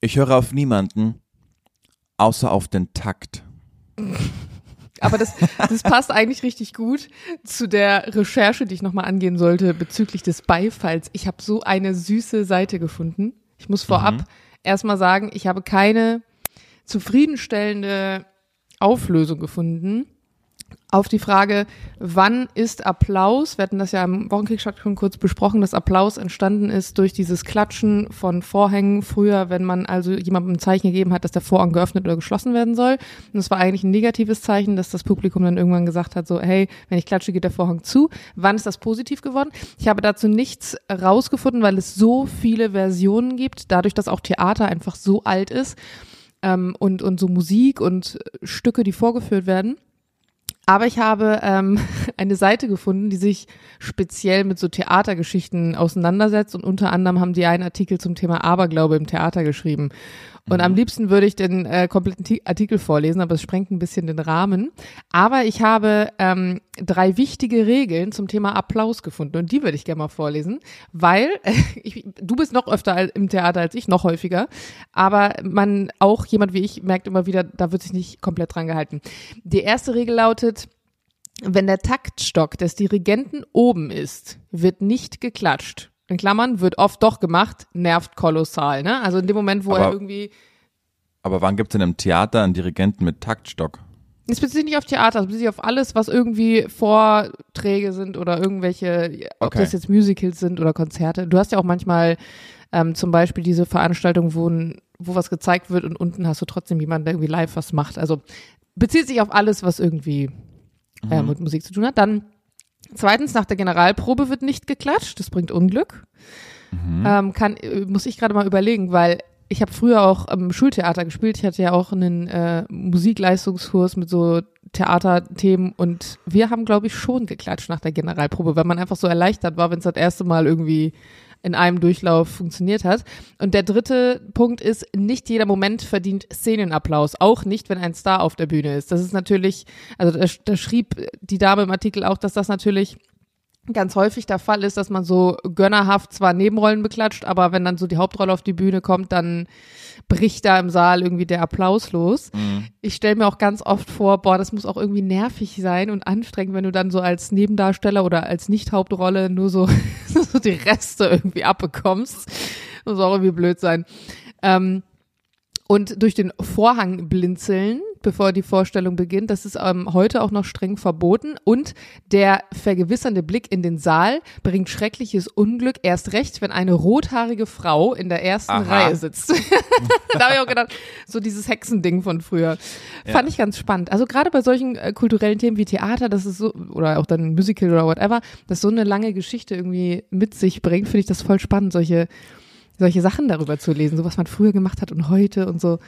Ich höre auf niemanden, außer auf den Takt. Aber das, das passt eigentlich richtig gut zu der Recherche, die ich nochmal angehen sollte bezüglich des Beifalls. Ich habe so eine süße Seite gefunden. Ich muss vorab mhm. erstmal sagen, ich habe keine zufriedenstellende Auflösung gefunden auf die Frage, wann ist Applaus? Wir hatten das ja im Wochenkrieg schon kurz besprochen, dass Applaus entstanden ist durch dieses Klatschen von Vorhängen früher, wenn man also jemandem ein Zeichen gegeben hat, dass der Vorhang geöffnet oder geschlossen werden soll. Und es war eigentlich ein negatives Zeichen, dass das Publikum dann irgendwann gesagt hat, so, hey, wenn ich klatsche, geht der Vorhang zu. Wann ist das positiv geworden? Ich habe dazu nichts rausgefunden, weil es so viele Versionen gibt, dadurch, dass auch Theater einfach so alt ist ähm, und, und so Musik und Stücke, die vorgeführt werden aber ich habe ähm, eine Seite gefunden, die sich speziell mit so Theatergeschichten auseinandersetzt und unter anderem haben die einen Artikel zum Thema Aberglaube im Theater geschrieben. Und mhm. am liebsten würde ich den äh, kompletten Artikel vorlesen, aber es sprengt ein bisschen den Rahmen. Aber ich habe ähm, drei wichtige Regeln zum Thema Applaus gefunden und die würde ich gerne mal vorlesen, weil äh, ich, du bist noch öfter im Theater als ich, noch häufiger. Aber man, auch jemand wie ich, merkt immer wieder, da wird sich nicht komplett dran gehalten. Die erste Regel lautet, wenn der Taktstock des Dirigenten oben ist, wird nicht geklatscht in Klammern, wird oft doch gemacht, nervt kolossal, ne? Also in dem Moment, wo aber, er irgendwie. Aber wann gibt es denn im Theater einen Dirigenten mit Taktstock? Es bezieht sich nicht auf Theater, es bezieht sich auf alles, was irgendwie Vorträge sind oder irgendwelche, ob okay. das jetzt Musicals sind oder Konzerte. Du hast ja auch manchmal ähm, zum Beispiel diese Veranstaltung, wo, wo was gezeigt wird und unten hast du trotzdem jemanden, der irgendwie live was macht. Also bezieht sich auf alles, was irgendwie äh, mhm. mit Musik zu tun hat. Dann Zweitens, nach der Generalprobe wird nicht geklatscht, das bringt Unglück. Mhm. Ähm, kann, äh, muss ich gerade mal überlegen, weil ich habe früher auch im Schultheater gespielt. Ich hatte ja auch einen äh, Musikleistungskurs mit so Theaterthemen und wir haben, glaube ich, schon geklatscht nach der Generalprobe, weil man einfach so erleichtert war, wenn es das erste Mal irgendwie in einem Durchlauf funktioniert hat. Und der dritte Punkt ist, nicht jeder Moment verdient Szenenapplaus, auch nicht, wenn ein Star auf der Bühne ist. Das ist natürlich, also da, da schrieb die Dame im Artikel auch, dass das natürlich ganz häufig der Fall ist, dass man so gönnerhaft zwar Nebenrollen beklatscht, aber wenn dann so die Hauptrolle auf die Bühne kommt, dann bricht da im Saal irgendwie der Applaus los. Mhm. Ich stelle mir auch ganz oft vor, boah, das muss auch irgendwie nervig sein und anstrengend, wenn du dann so als Nebendarsteller oder als Nicht-Hauptrolle nur so, so die Reste irgendwie abbekommst. Das muss auch irgendwie blöd sein. Ähm, und durch den Vorhang blinzeln bevor die Vorstellung beginnt. Das ist ähm, heute auch noch streng verboten. Und der vergewissernde Blick in den Saal bringt schreckliches Unglück, erst recht, wenn eine rothaarige Frau in der ersten Aha. Reihe sitzt. da habe ich auch gedacht, so dieses Hexending von früher. Ja. Fand ich ganz spannend. Also gerade bei solchen äh, kulturellen Themen wie Theater, das ist so, oder auch dann Musical oder whatever, das so eine lange Geschichte irgendwie mit sich bringt, finde ich das voll spannend, solche solche Sachen darüber zu lesen, so was man früher gemacht hat und heute und so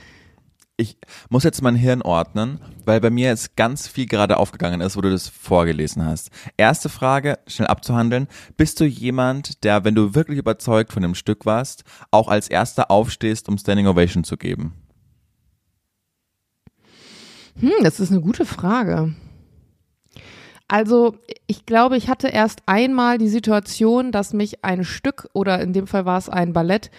ich muss jetzt mein Hirn ordnen, weil bei mir jetzt ganz viel gerade aufgegangen ist, wo du das vorgelesen hast. Erste Frage, schnell abzuhandeln. Bist du jemand, der, wenn du wirklich überzeugt von dem Stück warst, auch als erster aufstehst, um Standing Ovation zu geben? Hm, das ist eine gute Frage. Also, ich glaube, ich hatte erst einmal die Situation, dass mich ein Stück oder in dem Fall war es ein Ballett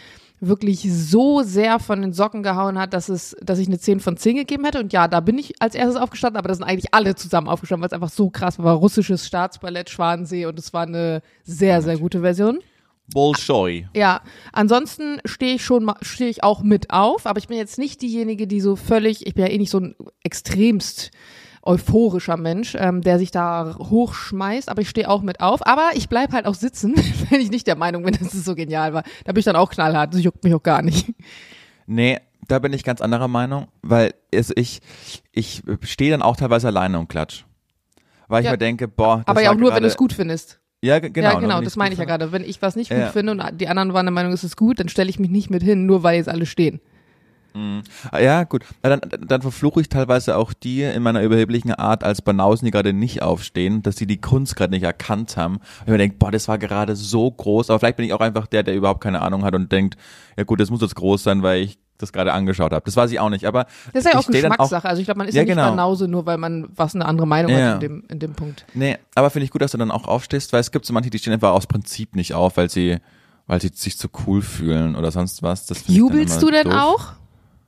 wirklich so sehr von den Socken gehauen hat, dass es, dass ich eine 10 von 10 gegeben hätte. Und ja, da bin ich als erstes aufgestanden, aber da sind eigentlich alle zusammen aufgestanden, weil es einfach so krass war. russisches Staatsballett Schwanensee und es war eine sehr, sehr gute Version. Bolshoi. Ja, ansonsten stehe ich schon, stehe ich auch mit auf, aber ich bin jetzt nicht diejenige, die so völlig, ich bin ja eh nicht so ein extremst euphorischer Mensch, ähm, der sich da hochschmeißt, aber ich stehe auch mit auf. Aber ich bleib halt auch sitzen, wenn ich nicht der Meinung bin, dass es so genial war. Da bin ich dann auch knallhart, das juckt mich auch gar nicht. Nee, da bin ich ganz anderer Meinung, weil also ich, ich stehe dann auch teilweise alleine und klatsch. Weil ja, ich mir denke, boah, das Aber ja auch nur, wenn du es gut findest. Ja, genau. Ja, genau, das meine ich ja gerade. Wenn ich was nicht gut ja. finde und die anderen waren der Meinung, es ist gut, dann stelle ich mich nicht mit hin, nur weil jetzt alle stehen. Mhm. Ja, gut. Dann, dann verfluche ich teilweise auch die in meiner überheblichen Art als Banausen, die gerade nicht aufstehen, dass sie die Kunst gerade nicht erkannt haben. Und ich mir denke, boah, das war gerade so groß. Aber vielleicht bin ich auch einfach der, der überhaupt keine Ahnung hat und denkt, ja gut, das muss jetzt groß sein, weil ich das gerade angeschaut habe. Das weiß ich auch nicht. Aber das ist ja auch Geschmackssache. Auch, also ich glaube, man ist ja, ja nicht genau. Banause, nur weil man was eine andere Meinung ja. hat in dem, in dem Punkt. Nee, aber finde ich gut, dass du dann auch aufstehst, weil es gibt so manche, die stehen einfach aus Prinzip nicht auf, weil sie weil sie sich zu cool fühlen oder sonst was. Das Jubelst du denn doof. auch?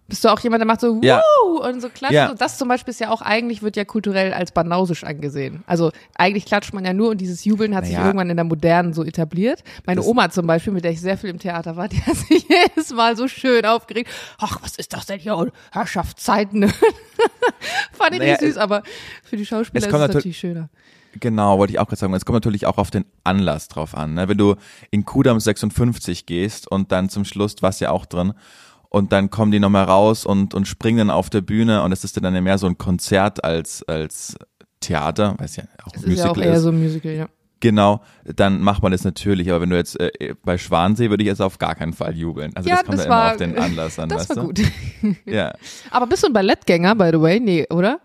Bist du auch jemand, der macht so ja. Woo! und so klatscht? Ja. Und das zum Beispiel ist ja auch eigentlich, wird ja kulturell als banausisch angesehen. Also eigentlich klatscht man ja nur und dieses Jubeln hat naja. sich irgendwann in der Modernen so etabliert. Meine das Oma zum Beispiel, mit der ich sehr viel im Theater war, die hat sich jedes Mal so schön aufgeregt. Ach, was ist das denn hier? Herrschaftszeiten. Fand ich naja, nicht süß, aber für die Schauspieler ist es natürlich schöner. Genau, wollte ich auch gerade sagen. Es kommt natürlich auch auf den Anlass drauf an. Ne? Wenn du in Kudam 56 gehst und dann zum Schluss, was ja auch drin, und dann kommen die nochmal raus und, und springen dann auf der Bühne und es ist dann mehr so ein Konzert als, als Theater, weil es ja auch es Musical ist. ja auch eher ist. so ein Musical, ja. Genau, dann macht man das natürlich. Aber wenn du jetzt äh, bei Schwansee würde ich jetzt auf gar keinen Fall jubeln. Also ja, das kommt das ja war, immer auf den Anlass an. Das war du? gut. ja. Aber bist du ein Ballettgänger, by the way? Nee, oder?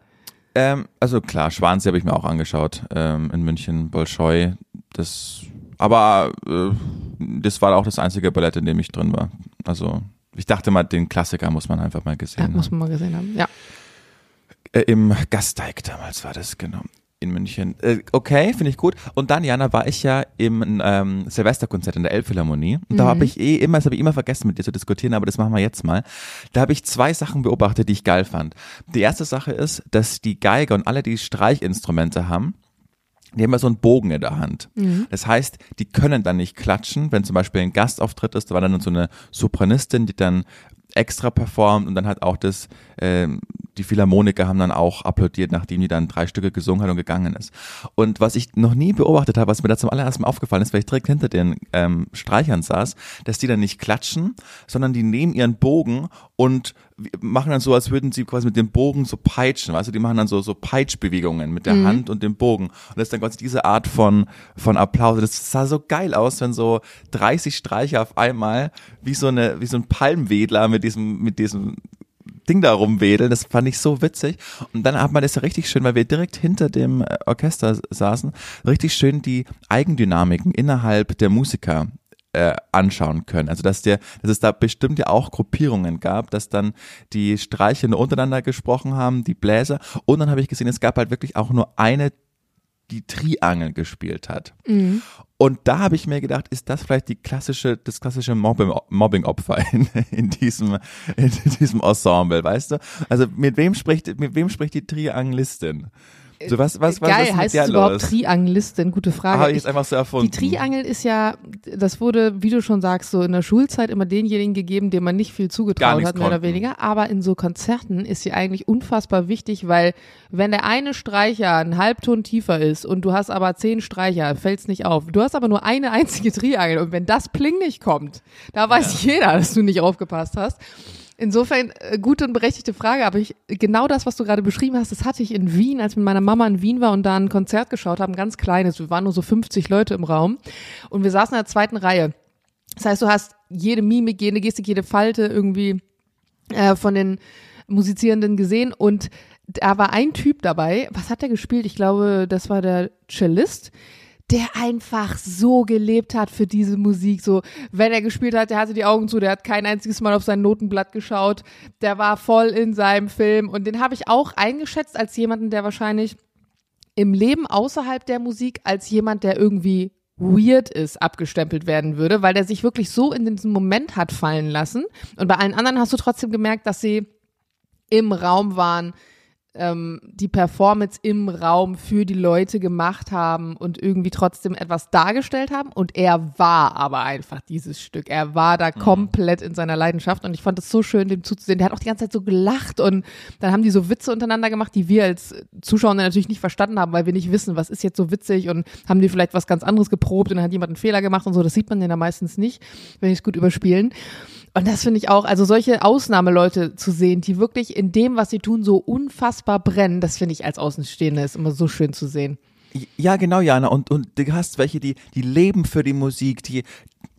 Ähm, also klar, Schwansee habe ich mir auch angeschaut ähm, in München, Bolschoi. Das, aber äh, das war auch das einzige Ballett, in dem ich drin war. Also ich dachte mal, den Klassiker muss man einfach mal gesehen ja, haben. Muss man mal gesehen haben, ja. Äh, Im Gasteig damals war das, genau. In München. Äh, okay, finde ich gut. Und dann, Jana, war ich ja im ähm, Silvesterkonzert in der Elbphilharmonie. Und mhm. da habe ich eh immer, das habe ich immer vergessen mit dir zu diskutieren, aber das machen wir jetzt mal. Da habe ich zwei Sachen beobachtet, die ich geil fand. Die erste Sache ist, dass die Geiger und alle, die Streichinstrumente haben, die haben ja so einen Bogen in der Hand. Mhm. Das heißt, die können dann nicht klatschen, wenn zum Beispiel ein Gastauftritt ist, da war dann so eine Sopranistin, die dann extra performt und dann hat auch das, äh, die Philharmoniker haben dann auch applaudiert, nachdem die dann drei Stücke gesungen hat und gegangen ist. Und was ich noch nie beobachtet habe, was mir da zum allerersten Mal aufgefallen ist, weil ich direkt hinter den ähm, Streichern saß, dass die dann nicht klatschen, sondern die nehmen ihren Bogen und machen dann so, als würden sie quasi mit dem Bogen so peitschen, weißt du, die machen dann so, so Peitschbewegungen mit der mhm. Hand und dem Bogen. Und das ist dann quasi diese Art von, von Applaus. Das sah so geil aus, wenn so 30 Streicher auf einmal wie so eine, wie so ein Palmwedler mit diesem, mit diesem Ding da rumwedeln. Das fand ich so witzig. Und dann hat man das richtig schön, weil wir direkt hinter dem äh, Orchester saßen, richtig schön die Eigendynamiken innerhalb der Musiker äh, anschauen können. Also dass der, dass es da bestimmt ja auch Gruppierungen gab, dass dann die Streicher nur untereinander gesprochen haben, die Bläser. Und dann habe ich gesehen, es gab halt wirklich auch nur eine die Triangel gespielt hat. Mhm. Und da habe ich mir gedacht, ist das vielleicht die klassische, das klassische Mobbing-Opfer in, in, diesem, in diesem Ensemble, weißt du? Also mit wem spricht, mit wem spricht die Triangelistin? So, was, was, was Geil, ist heißt es überhaupt Triangelistin? Gute Frage. Habe ich jetzt einfach so erfunden. Die Triangel ist ja, das wurde, wie du schon sagst, so in der Schulzeit immer denjenigen gegeben, dem man nicht viel zugetraut hat, mehr oder weniger. Aber in so Konzerten ist sie eigentlich unfassbar wichtig, weil wenn der eine Streicher einen Halbton tiefer ist und du hast aber zehn Streicher, fällt es nicht auf. Du hast aber nur eine einzige Triangel und wenn das Pling nicht kommt, da weiß ja. jeder, dass du nicht aufgepasst hast. Insofern äh, gute und berechtigte Frage, aber ich, genau das, was du gerade beschrieben hast, das hatte ich in Wien, als mit meiner Mama in Wien war und da ein Konzert geschaut haben, ganz kleines. Wir waren nur so 50 Leute im Raum und wir saßen in der zweiten Reihe. Das heißt, du hast jede Mimik, jede Gestik, jede Falte irgendwie äh, von den Musizierenden gesehen und da war ein Typ dabei. Was hat der gespielt? Ich glaube, das war der Cellist der einfach so gelebt hat für diese Musik. So, wenn er gespielt hat, der hatte die Augen zu, der hat kein einziges Mal auf sein Notenblatt geschaut. Der war voll in seinem Film und den habe ich auch eingeschätzt als jemanden, der wahrscheinlich im Leben außerhalb der Musik als jemand, der irgendwie weird ist, abgestempelt werden würde, weil der sich wirklich so in diesen Moment hat fallen lassen. Und bei allen anderen hast du trotzdem gemerkt, dass sie im Raum waren, ähm, die Performance im Raum für die Leute gemacht haben und irgendwie trotzdem etwas dargestellt haben. Und er war aber einfach dieses Stück. Er war da mhm. komplett in seiner Leidenschaft und ich fand es so schön, dem zuzusehen. Der hat auch die ganze Zeit so gelacht und dann haben die so Witze untereinander gemacht, die wir als Zuschauer natürlich nicht verstanden haben, weil wir nicht wissen, was ist jetzt so witzig und haben die vielleicht was ganz anderes geprobt und dann hat jemand einen Fehler gemacht und so. Das sieht man ja da meistens nicht, wenn die es gut überspielen. Und das finde ich auch, also solche Ausnahmeleute zu sehen, die wirklich in dem, was sie tun, so unfassbar brennen, das finde ich als Außenstehende ist immer so schön zu sehen. Ja, genau, Jana. Und, und du hast welche, die, die leben für die Musik, die,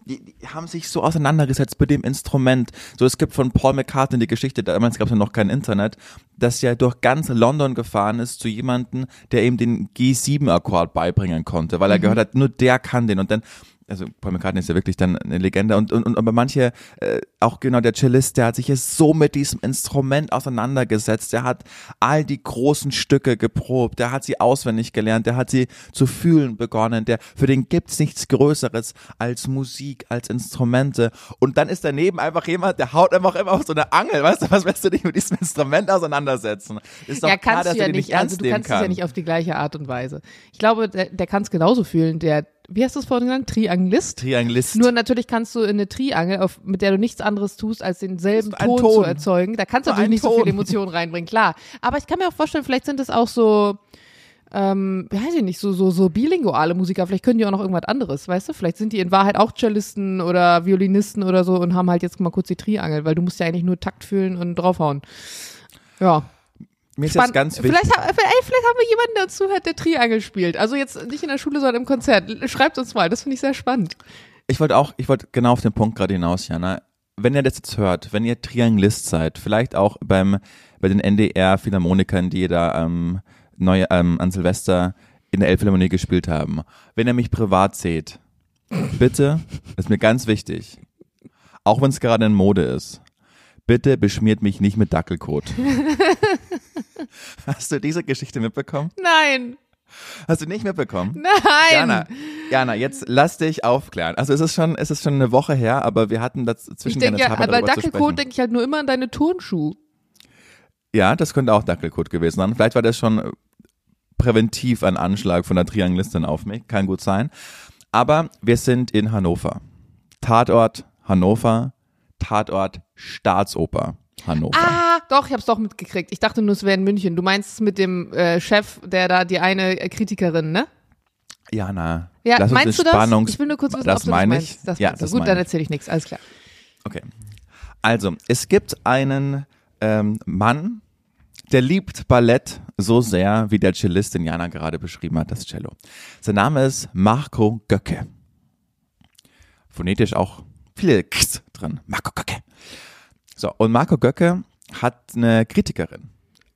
die, die haben sich so auseinandergesetzt mit dem Instrument. So, es gibt von Paul McCartney die Geschichte, damals gab es ja noch kein Internet, dass er durch ganz London gefahren ist zu jemandem, der ihm den G7-Akkord beibringen konnte, weil er mhm. gehört hat, nur der kann den. Und dann also Paul McCartney ist ja wirklich dann eine Legende. Und, und, und aber manche, äh, auch genau der Cellist, der hat sich jetzt so mit diesem Instrument auseinandergesetzt, der hat all die großen Stücke geprobt, der hat sie auswendig gelernt, der hat sie zu fühlen begonnen, der, für den gibt's nichts Größeres als Musik, als Instrumente. Und dann ist daneben einfach jemand, der haut einfach immer auf so eine Angel, weißt du, was willst du dich mit diesem Instrument auseinandersetzen? Ist doch ja, klar, dass du ja nicht, also du kannst es ja nicht auf die gleiche Art und Weise. Ich glaube, der, der kann es genauso fühlen, der wie hast du es vorhin genannt? Triangelist? Triangelist. Nur natürlich kannst du in eine Triangel, auf, mit der du nichts anderes tust, als denselben Ton, Ton, zu erzeugen. Da kannst du natürlich nicht Ton. so viel Emotionen reinbringen, klar. Aber ich kann mir auch vorstellen, vielleicht sind es auch so, ähm, weiß ich nicht, so, so, so bilinguale Musiker, vielleicht können die auch noch irgendwas anderes, weißt du? Vielleicht sind die in Wahrheit auch Cellisten oder Violinisten oder so und haben halt jetzt mal kurz die Triangel, weil du musst ja eigentlich nur Takt fühlen und draufhauen. Ja. Mir ist jetzt ganz wichtig. Vielleicht, ey, vielleicht haben wir jemanden, der zuhört, der Triangel spielt. Also jetzt nicht in der Schule, sondern im Konzert. Schreibt uns mal, das finde ich sehr spannend. Ich wollte auch, ich wollte genau auf den Punkt gerade hinaus, Jana. Wenn ihr das jetzt hört, wenn ihr Triangelist seid, vielleicht auch beim, bei den NDR Philharmonikern, die da ähm, neu, ähm, an Silvester in der Elbphilharmonie gespielt haben, wenn ihr mich privat seht, bitte, das ist mir ganz wichtig, auch wenn es gerade in Mode ist, bitte beschmiert mich nicht mit Dackelkot. Hast du diese Geschichte mitbekommen? Nein. Hast du nicht mitbekommen? Nein. Jana, Jana, jetzt lass dich aufklären. Also es ist schon, es ist schon eine Woche her, aber wir hatten das zwischen Ich denke ja, bei Dackelkot denke ich halt nur immer an deine Turnschuhe. Ja, das könnte auch Dackelkot gewesen sein. Vielleicht war das schon präventiv ein Anschlag von der Triangelistin auf mich. Kann gut sein. Aber wir sind in Hannover. Tatort Hannover, Tatort Staatsoper. Hannover. Ah, doch, ich hab's doch mitgekriegt. Ich dachte nur, es wäre in München. Du meinst es mit dem äh, Chef, der da die eine äh, Kritikerin, ne? Ja, na. Ja, Lass meinst du das? Spannungs ich will nur kurz wissen, das ob du meine das ich. Das ja, das Gut, dann erzähle ich nichts. Alles klar. Okay. Also, es gibt einen ähm, Mann, der liebt Ballett so sehr, wie der Cellistin Jana gerade beschrieben hat, das Cello. Sein Name ist Marco Göcke. Phonetisch auch viele Ks drin. Marco Göcke. So, und Marco Göcke hat eine Kritikerin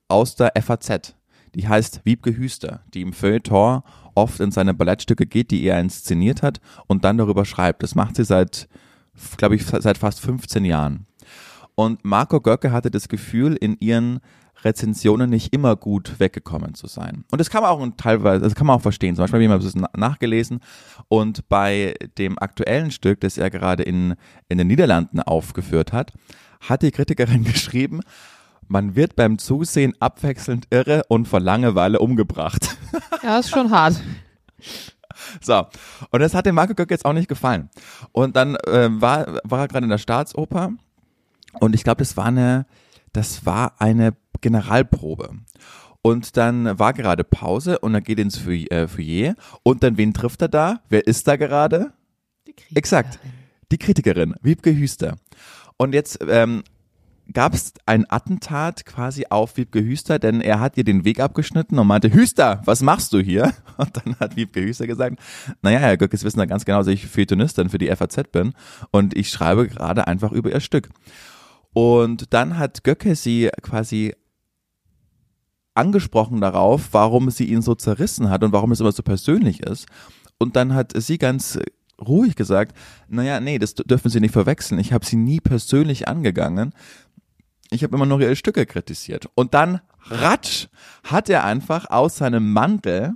aus der FAZ, die heißt Wiebke Hüster, die im Feuilleton oft in seine Ballettstücke geht, die er inszeniert hat und dann darüber schreibt. Das macht sie seit, glaube ich, seit fast 15 Jahren. Und Marco Göcke hatte das Gefühl, in ihren Rezensionen nicht immer gut weggekommen zu sein. Und das kann man auch teilweise, das kann man auch verstehen. Zum Beispiel habe ich mal ein nachgelesen und bei dem aktuellen Stück, das er gerade in, in den Niederlanden aufgeführt hat, hat die Kritikerin geschrieben, man wird beim Zusehen abwechselnd irre und vor Langeweile umgebracht. Ja, ist schon hart. So, und das hat dem Marco Göck jetzt auch nicht gefallen. Und dann äh, war, war er gerade in der Staatsoper und ich glaube, das war eine, das war eine Generalprobe. Und dann war gerade Pause und er geht ins äh, Foyer und dann wen trifft er da? Wer ist da gerade? Die Kritikerin. Exakt. Die Kritikerin, Wiebke Hüster. Und jetzt ähm, gab es ein Attentat quasi auf Wiebke Hüster, denn er hat ihr den Weg abgeschnitten und meinte, Hüster, was machst du hier? Und dann hat Wiebke Hüster gesagt, naja, Herr Göckes wissen da ganz genau, dass ich Feuilletonistin für die FAZ bin und ich schreibe gerade einfach über ihr Stück. Und dann hat Göcke sie quasi angesprochen darauf, warum sie ihn so zerrissen hat und warum es immer so persönlich ist. Und dann hat sie ganz ruhig gesagt, naja, nee, das dürfen Sie nicht verwechseln. Ich habe sie nie persönlich angegangen. Ich habe immer nur ihre Stücke kritisiert. Und dann, ratsch, hat er einfach aus seinem Mantel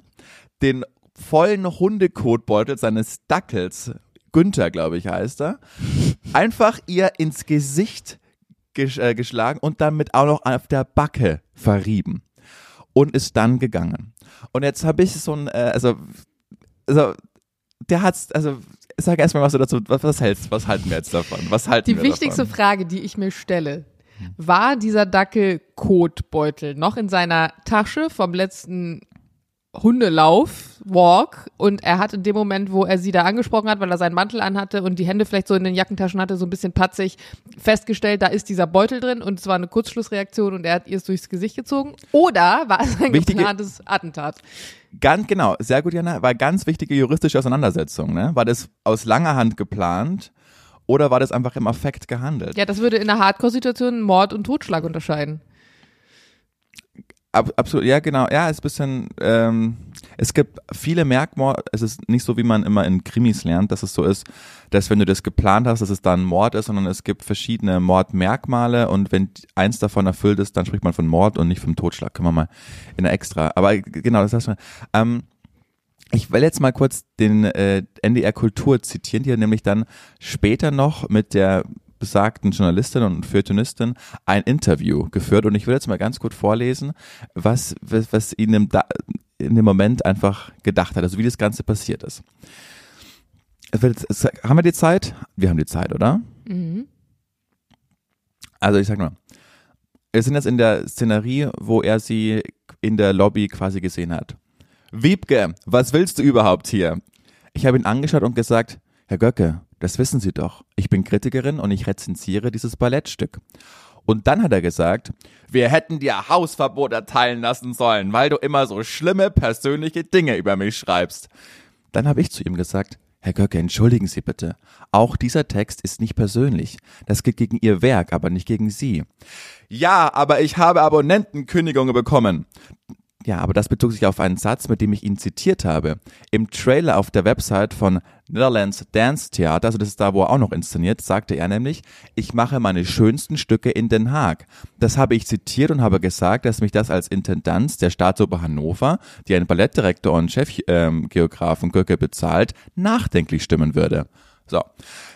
den vollen Hundekotbeutel seines Dackels, Günther, glaube ich, heißt er, einfach ihr ins Gesicht äh, geschlagen und damit auch noch auf der Backe verrieben und ist dann gegangen. Und jetzt habe ich so ein, äh, also, also der hat's, also sag erstmal, was du dazu, was, was hältst, was halten wir jetzt davon? Was halten die wir wichtigste davon? Frage, die ich mir stelle, war dieser Dackel Kotbeutel noch in seiner Tasche vom letzten Hundelauf, Walk und er hat in dem Moment, wo er sie da angesprochen hat, weil er seinen Mantel anhatte und die Hände vielleicht so in den Jackentaschen hatte, so ein bisschen patzig, festgestellt, da ist dieser Beutel drin und es war eine Kurzschlussreaktion und er hat ihr es durchs Gesicht gezogen. Oder war es ein Wichtige, geplantes Attentat? Ganz genau, sehr gut, Jana, war ganz wichtige juristische Auseinandersetzung. Ne? War das aus langer Hand geplant oder war das einfach im Affekt gehandelt? Ja, das würde in einer Hardcore-Situation Mord und Totschlag unterscheiden. Ab, absolut, ja genau, ja, ist ein bisschen, ähm, es gibt viele Merkmorde, es ist nicht so, wie man immer in Krimis lernt, dass es so ist, dass wenn du das geplant hast, dass es dann Mord ist, sondern es gibt verschiedene Mordmerkmale und wenn eins davon erfüllt ist, dann spricht man von Mord und nicht vom Totschlag, können wir mal in der extra, aber genau, das heißt schon, ähm, ich will jetzt mal kurz den äh, NDR Kultur zitieren, die hat nämlich dann später noch mit der besagten Journalistin und Feuilletonistin ein Interview geführt und ich will jetzt mal ganz gut vorlesen, was, was, was ihnen in dem Moment einfach gedacht hat, also wie das Ganze passiert ist. Haben wir die Zeit? Wir haben die Zeit, oder? Mhm. Also ich sag mal, wir sind jetzt in der Szenerie, wo er sie in der Lobby quasi gesehen hat. Wiebke, was willst du überhaupt hier? Ich habe ihn angeschaut und gesagt, Herr Göcke, das wissen Sie doch. Ich bin Kritikerin und ich rezensiere dieses Ballettstück. Und dann hat er gesagt, wir hätten dir Hausverbot erteilen lassen sollen, weil du immer so schlimme persönliche Dinge über mich schreibst. Dann habe ich zu ihm gesagt, Herr Göcke, entschuldigen Sie bitte. Auch dieser Text ist nicht persönlich. Das geht gegen Ihr Werk, aber nicht gegen Sie. Ja, aber ich habe Abonnentenkündigungen bekommen. Ja, aber das bezog sich auf einen Satz, mit dem ich ihn zitiert habe. Im Trailer auf der Website von Netherlands Dance Theater, also das ist da, wo er auch noch inszeniert, sagte er nämlich, ich mache meine schönsten Stücke in Den Haag. Das habe ich zitiert und habe gesagt, dass mich das als Intendanz der Staatsoper Hannover, die einen Ballettdirektor und Chefgeografen ähm, Göcke bezahlt, nachdenklich stimmen würde. So.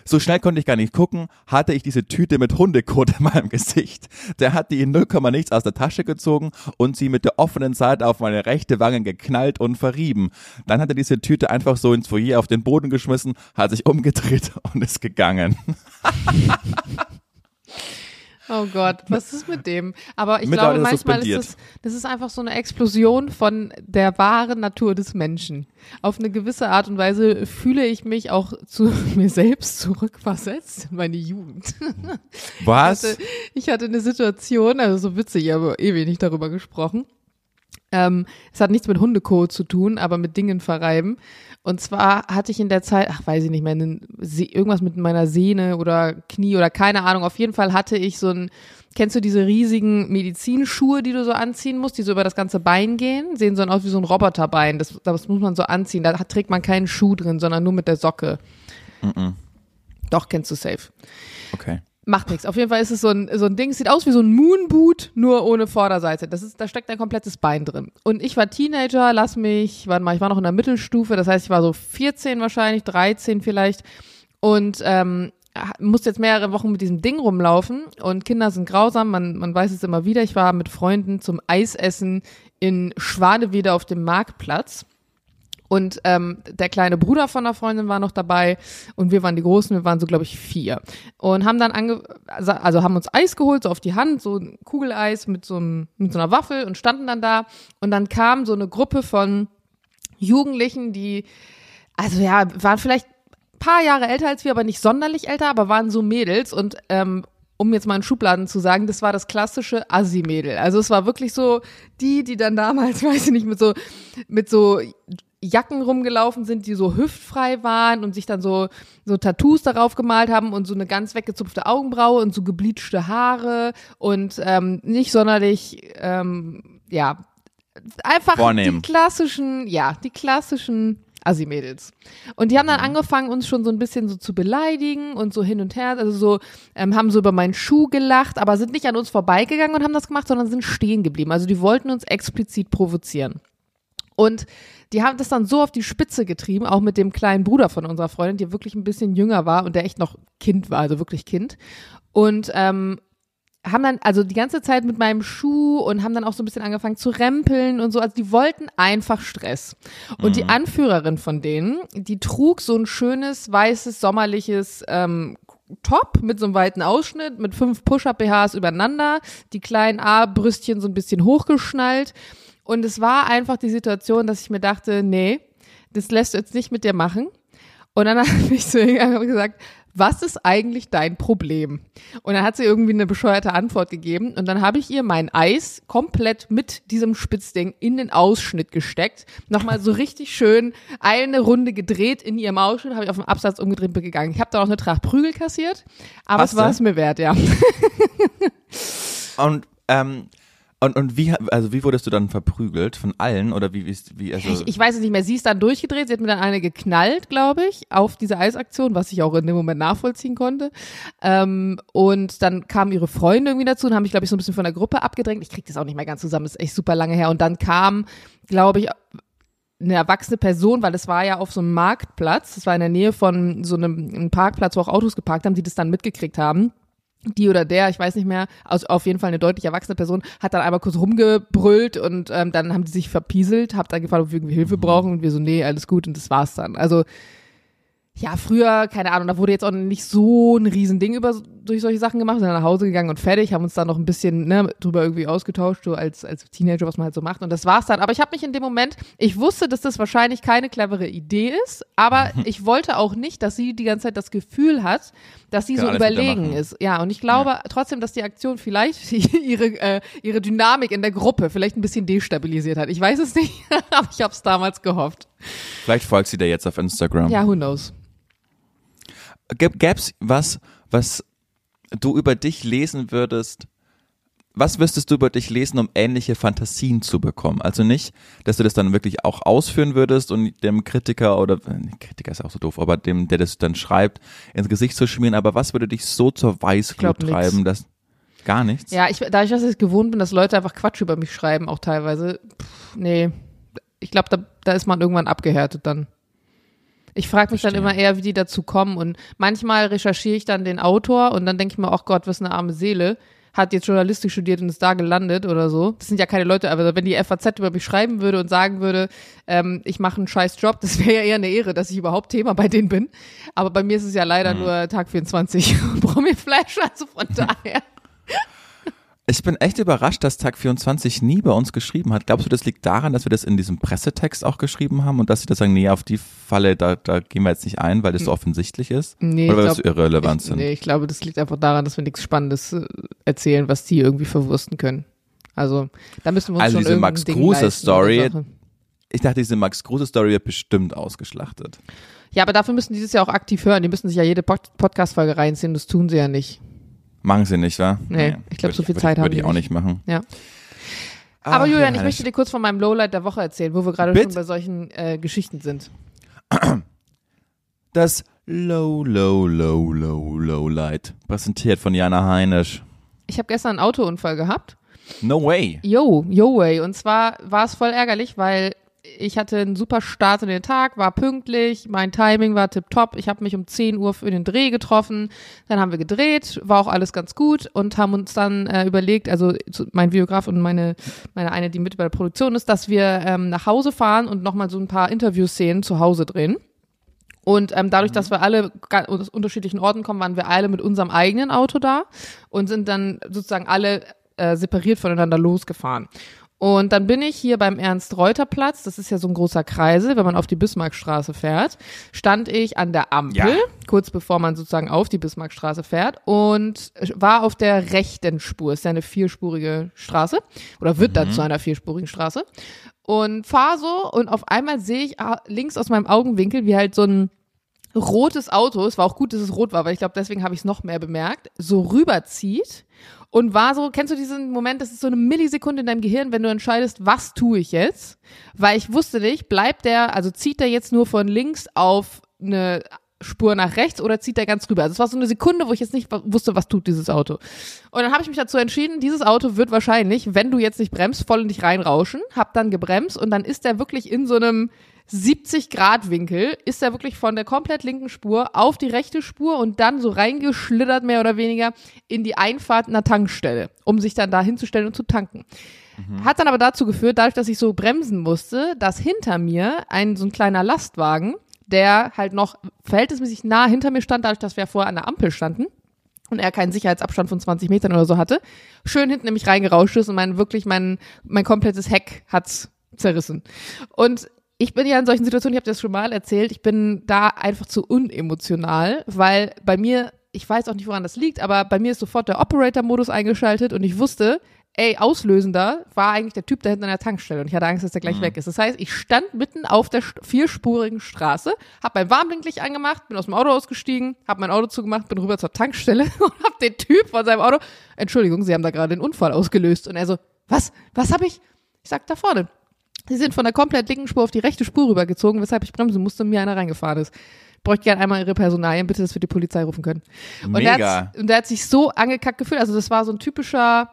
So schnell konnte ich gar nicht gucken, hatte ich diese Tüte mit Hundekot in meinem Gesicht. Der hat die in 0, nichts aus der Tasche gezogen und sie mit der offenen Seite auf meine rechte Wange geknallt und verrieben. Dann hat er diese Tüte einfach so ins Foyer auf den Boden geschmissen, hat sich umgedreht und ist gegangen. Oh Gott, was ist mit dem? Aber ich glaube, manchmal ist das, das ist einfach so eine Explosion von der wahren Natur des Menschen. Auf eine gewisse Art und Weise fühle ich mich auch zu mir selbst zurückversetzt in meine Jugend. Was? Ich hatte, ich hatte eine Situation, also so witzig, aber eh wenig darüber gesprochen. Ähm, es hat nichts mit Hundekot zu tun, aber mit Dingen verreiben. Und zwar hatte ich in der Zeit, ach weiß ich nicht mehr, irgendwas mit meiner Sehne oder Knie oder keine Ahnung. Auf jeden Fall hatte ich so ein, kennst du diese riesigen Medizinschuhe, die du so anziehen musst, die so über das ganze Bein gehen? Sehen so aus wie so ein Roboterbein. Das, das muss man so anziehen. Da trägt man keinen Schuh drin, sondern nur mit der Socke. Mm -mm. Doch, kennst du safe. Okay. Macht nichts. Auf jeden Fall ist es so ein, so ein Ding, sieht aus wie so ein Moonboot, nur ohne Vorderseite. Das ist, da steckt ein komplettes Bein drin. Und ich war Teenager, lass mich, warte mal, ich war noch in der Mittelstufe, das heißt, ich war so 14 wahrscheinlich, 13 vielleicht. Und ähm, musste jetzt mehrere Wochen mit diesem Ding rumlaufen und Kinder sind grausam, man, man weiß es immer wieder. Ich war mit Freunden zum Eisessen in Schwanewede auf dem Marktplatz und ähm, der kleine Bruder von einer Freundin war noch dabei und wir waren die Großen, wir waren so, glaube ich, vier. Und haben dann ange also haben uns Eis geholt, so auf die Hand, so ein Kugeleis mit so, einem, mit so einer Waffel und standen dann da. Und dann kam so eine Gruppe von Jugendlichen, die, also ja, waren vielleicht paar Jahre älter als wir, aber nicht sonderlich älter, aber waren so Mädels und ähm, um jetzt mal in Schubladen zu sagen, das war das klassische Assi-Mädel. Also es war wirklich so die, die dann damals, weiß ich nicht, mit so, mit so Jacken rumgelaufen sind, die so hüftfrei waren und sich dann so, so Tattoos darauf gemalt haben und so eine ganz weggezupfte Augenbraue und so gebleachte Haare und ähm, nicht sonderlich, ähm, ja, einfach Vornehm. die klassischen, ja, die klassischen Assi-Mädels. Und die haben dann mhm. angefangen, uns schon so ein bisschen so zu beleidigen und so hin und her, also so, ähm, haben so über meinen Schuh gelacht, aber sind nicht an uns vorbeigegangen und haben das gemacht, sondern sind stehen geblieben. Also die wollten uns explizit provozieren. Und die haben das dann so auf die Spitze getrieben, auch mit dem kleinen Bruder von unserer Freundin, der wirklich ein bisschen jünger war und der echt noch Kind war, also wirklich Kind. Und ähm, haben dann also die ganze Zeit mit meinem Schuh und haben dann auch so ein bisschen angefangen zu rempeln und so. Also die wollten einfach Stress. Und mhm. die Anführerin von denen, die trug so ein schönes, weißes, sommerliches ähm, Top mit so einem weiten Ausschnitt, mit fünf Push-Up-BHs übereinander, die kleinen A-Brüstchen so ein bisschen hochgeschnallt und es war einfach die Situation, dass ich mir dachte, nee, das lässt du jetzt nicht mit dir machen. Und dann habe ich zu ihr gesagt, was ist eigentlich dein Problem? Und dann hat sie irgendwie eine bescheuerte Antwort gegeben und dann habe ich ihr mein Eis komplett mit diesem Spitzding in den Ausschnitt gesteckt, nochmal so richtig schön eine Runde gedreht in ihrem Ausschnitt, habe ich auf dem Absatz umgedreht gegangen. Ich habe da auch eine Tracht Prügel kassiert, aber Hast es war es mir wert, ja. und ähm, Und, und wie, also wie wurdest du dann verprügelt? Von allen? Oder wie, wie, wie also ich, ich weiß es nicht mehr. Sie ist dann durchgedreht. Sie hat mir dann eine geknallt, glaube ich, auf diese Eisaktion, was ich auch in dem Moment nachvollziehen konnte. Ähm, und dann kamen ihre Freunde irgendwie dazu und haben mich, glaube ich, so ein bisschen von der Gruppe abgedrängt. Ich krieg das auch nicht mehr ganz zusammen. Das ist echt super lange her. Und dann kam, glaube ich, eine erwachsene Person, weil es war ja auf so einem Marktplatz, das war in der Nähe von so einem, einem Parkplatz, wo auch Autos geparkt haben, die das dann mitgekriegt haben die oder der, ich weiß nicht mehr, also auf jeden Fall eine deutlich erwachsene Person, hat dann einmal kurz rumgebrüllt und ähm, dann haben die sich verpieselt, hab dann gefragt, ob wir irgendwie Hilfe brauchen und wir so, nee, alles gut und das war's dann. Also ja, früher, keine Ahnung, da wurde jetzt auch nicht so ein Riesending über, durch solche Sachen gemacht, sind dann nach Hause gegangen und fertig, haben uns dann noch ein bisschen ne, drüber irgendwie ausgetauscht, so als, als Teenager, was man halt so macht und das war's dann. Aber ich habe mich in dem Moment, ich wusste, dass das wahrscheinlich keine clevere Idee ist, aber ich wollte auch nicht, dass sie die ganze Zeit das Gefühl hat, dass sie Kann so überlegen ist. Ja, und ich glaube ja. trotzdem, dass die Aktion vielleicht ihre, äh, ihre Dynamik in der Gruppe vielleicht ein bisschen destabilisiert hat. Ich weiß es nicht, aber ich habe es damals gehofft. Vielleicht folgt sie dir jetzt auf Instagram. Ja, who knows. Gäbe es was, was du über dich lesen würdest? Was müsstest du über dich lesen, um ähnliche Fantasien zu bekommen? Also nicht, dass du das dann wirklich auch ausführen würdest und dem Kritiker oder äh, Kritiker ist auch so doof, aber dem, der das dann schreibt, ins Gesicht zu schmieren. Aber was würde dich so zur Weißglut treiben, dass gar nichts? Ja, ich, dass ich gewohnt bin, dass Leute einfach Quatsch über mich schreiben, auch teilweise. Pff, nee, ich glaube, da, da ist man irgendwann abgehärtet dann. Ich frage mich Verstehe. dann immer eher, wie die dazu kommen. Und manchmal recherchiere ich dann den Autor und dann denke ich mir, ach Gott, was eine arme Seele. Hat jetzt Journalistik studiert und ist da gelandet oder so. Das sind ja keine Leute, aber wenn die FAZ über mich schreiben würde und sagen würde, ähm, ich mache einen scheiß Job, das wäre ja eher eine Ehre, dass ich überhaupt Thema bei denen bin. Aber bei mir ist es ja leider mhm. nur Tag 24 Promi-Flash, also von daher. Ich bin echt überrascht, dass Tag 24 nie bei uns geschrieben hat. Glaubst du, das liegt daran, dass wir das in diesem Pressetext auch geschrieben haben und dass sie da sagen, nee, auf die Falle, da, da gehen wir jetzt nicht ein, weil das so hm. offensichtlich ist? Nee, Oder weil das so irrelevant ich, sind? Nee, ich glaube, das liegt einfach daran, dass wir nichts Spannendes äh, erzählen, was die irgendwie verwursten können. Also, da müssen wir uns also schon diese Max Kruse Story, ich dachte, diese Max Kruse Story wird bestimmt ausgeschlachtet. Ja, aber dafür müssen die das ja auch aktiv hören. Die müssen sich ja jede Podcast-Folge reinziehen. Das tun sie ja nicht. Machen sie nicht, wa? Nee, nee. ich glaube, so viel Zeit ich, haben Würde ich auch nicht machen. Ja. Aber Julian, ich möchte dir kurz von meinem Lowlight der Woche erzählen, wo wir gerade schon bei solchen äh, Geschichten sind. Das Low, Low, Low, Low, Lowlight, präsentiert von Jana Heinisch. Ich habe gestern einen Autounfall gehabt. No way. Yo, yo way. Und zwar war es voll ärgerlich, weil ich hatte einen super Start in den Tag, war pünktlich, mein Timing war tipptopp. Ich habe mich um 10 Uhr für den Dreh getroffen. Dann haben wir gedreht, war auch alles ganz gut und haben uns dann äh, überlegt, also mein Videograf und meine, meine eine, die mit bei der Produktion ist, dass wir ähm, nach Hause fahren und nochmal so ein paar Interviewszenen zu Hause drehen. Und ähm, dadurch, dass wir alle aus unterschiedlichen Orten kommen, waren wir alle mit unserem eigenen Auto da und sind dann sozusagen alle äh, separiert voneinander losgefahren. Und dann bin ich hier beim Ernst-Reuter-Platz, das ist ja so ein großer Kreisel, wenn man auf die Bismarckstraße fährt, stand ich an der Ampel, ja. kurz bevor man sozusagen auf die Bismarckstraße fährt und war auf der rechten Spur. Ist ja eine vierspurige Straße oder wird mhm. dann zu einer vierspurigen Straße. Und fahr so und auf einmal sehe ich ah, links aus meinem Augenwinkel, wie halt so ein rotes Auto, es war auch gut, dass es rot war, weil ich glaube, deswegen habe ich es noch mehr bemerkt, so rüberzieht und war so, kennst du diesen Moment, das ist so eine Millisekunde in deinem Gehirn, wenn du entscheidest, was tue ich jetzt? Weil ich wusste nicht, bleibt der, also zieht der jetzt nur von links auf eine Spur nach rechts oder zieht der ganz rüber? Also es war so eine Sekunde, wo ich jetzt nicht wusste, was tut dieses Auto. Und dann habe ich mich dazu entschieden, dieses Auto wird wahrscheinlich, wenn du jetzt nicht bremst, voll in dich reinrauschen. Hab dann gebremst und dann ist der wirklich in so einem 70 Grad Winkel ist er wirklich von der komplett linken Spur auf die rechte Spur und dann so reingeschlittert mehr oder weniger in die Einfahrt einer Tankstelle, um sich dann da hinzustellen und zu tanken. Mhm. Hat dann aber dazu geführt, dadurch, dass ich so bremsen musste, dass hinter mir ein so ein kleiner Lastwagen, der halt noch verhältnismäßig nah hinter mir stand, dadurch, dass wir vorher an der Ampel standen und er keinen Sicherheitsabstand von 20 Metern oder so hatte, schön hinten nämlich reingerauscht ist und mein wirklich mein mein komplettes Heck hat's zerrissen. Und ich bin ja in solchen Situationen, ich habe das schon mal erzählt, ich bin da einfach zu unemotional, weil bei mir, ich weiß auch nicht, woran das liegt, aber bei mir ist sofort der Operator-Modus eingeschaltet und ich wusste, ey, auslösender war eigentlich der Typ da hinten an der Tankstelle und ich hatte Angst, dass der gleich mhm. weg ist. Das heißt, ich stand mitten auf der vierspurigen Straße, habe mein Warnblinklicht angemacht, bin aus dem Auto ausgestiegen, habe mein Auto zugemacht, bin rüber zur Tankstelle und habe den Typ von seinem Auto, Entschuldigung, Sie haben da gerade den Unfall ausgelöst und er so, Was? Was habe ich? Ich sag, da vorne. Sie sind von der komplett linken Spur auf die rechte Spur rübergezogen, weshalb ich bremsen musste und mir einer reingefahren ist. Ich bräuchte gerne einmal ihre Personalien, bitte, dass wir die Polizei rufen können. Und Mega. Der hat, und der hat sich so angekackt gefühlt. Also das war so ein typischer,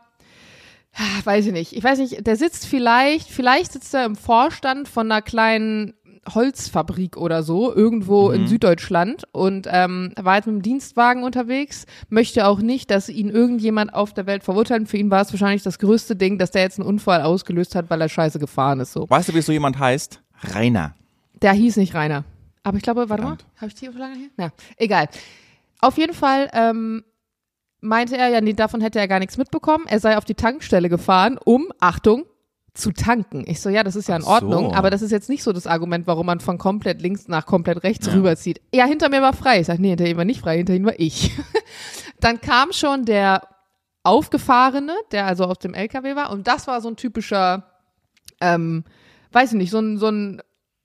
weiß ich nicht. Ich weiß nicht, der sitzt vielleicht, vielleicht sitzt er im Vorstand von einer kleinen Holzfabrik oder so, irgendwo Mhm. in Süddeutschland und ähm, war jetzt mit dem Dienstwagen unterwegs, möchte auch nicht, dass ihn irgendjemand auf der Welt verurteilt. Für ihn war es wahrscheinlich das größte Ding, dass der jetzt einen Unfall ausgelöst hat, weil er scheiße gefahren ist. So. Weißt du, wie so jemand heißt? Rainer. Der hieß nicht Rainer. Aber ich glaube, warte Verdammt. mal, habe ich die Unterlagen hier? Na, egal. Auf jeden Fall ähm, meinte er, ja, nee, davon hätte er gar nichts mitbekommen. Er sei auf die Tankstelle gefahren, um, Achtung, zu tanken. Ich so, ja, das ist ja in Ach so. Ordnung, aber das ist jetzt nicht so das Argument, warum man von komplett links nach komplett rechts Ja. rüberzieht. Ja, hinter mir war frei. Ich sag, nee, hinter ihm war nicht frei, hinter ihm war ich. Dann kam schon der Aufgefahrene, der also auf dem LKW war, und das war so ein typischer, ähm, weiß ich nicht, so ein, so ein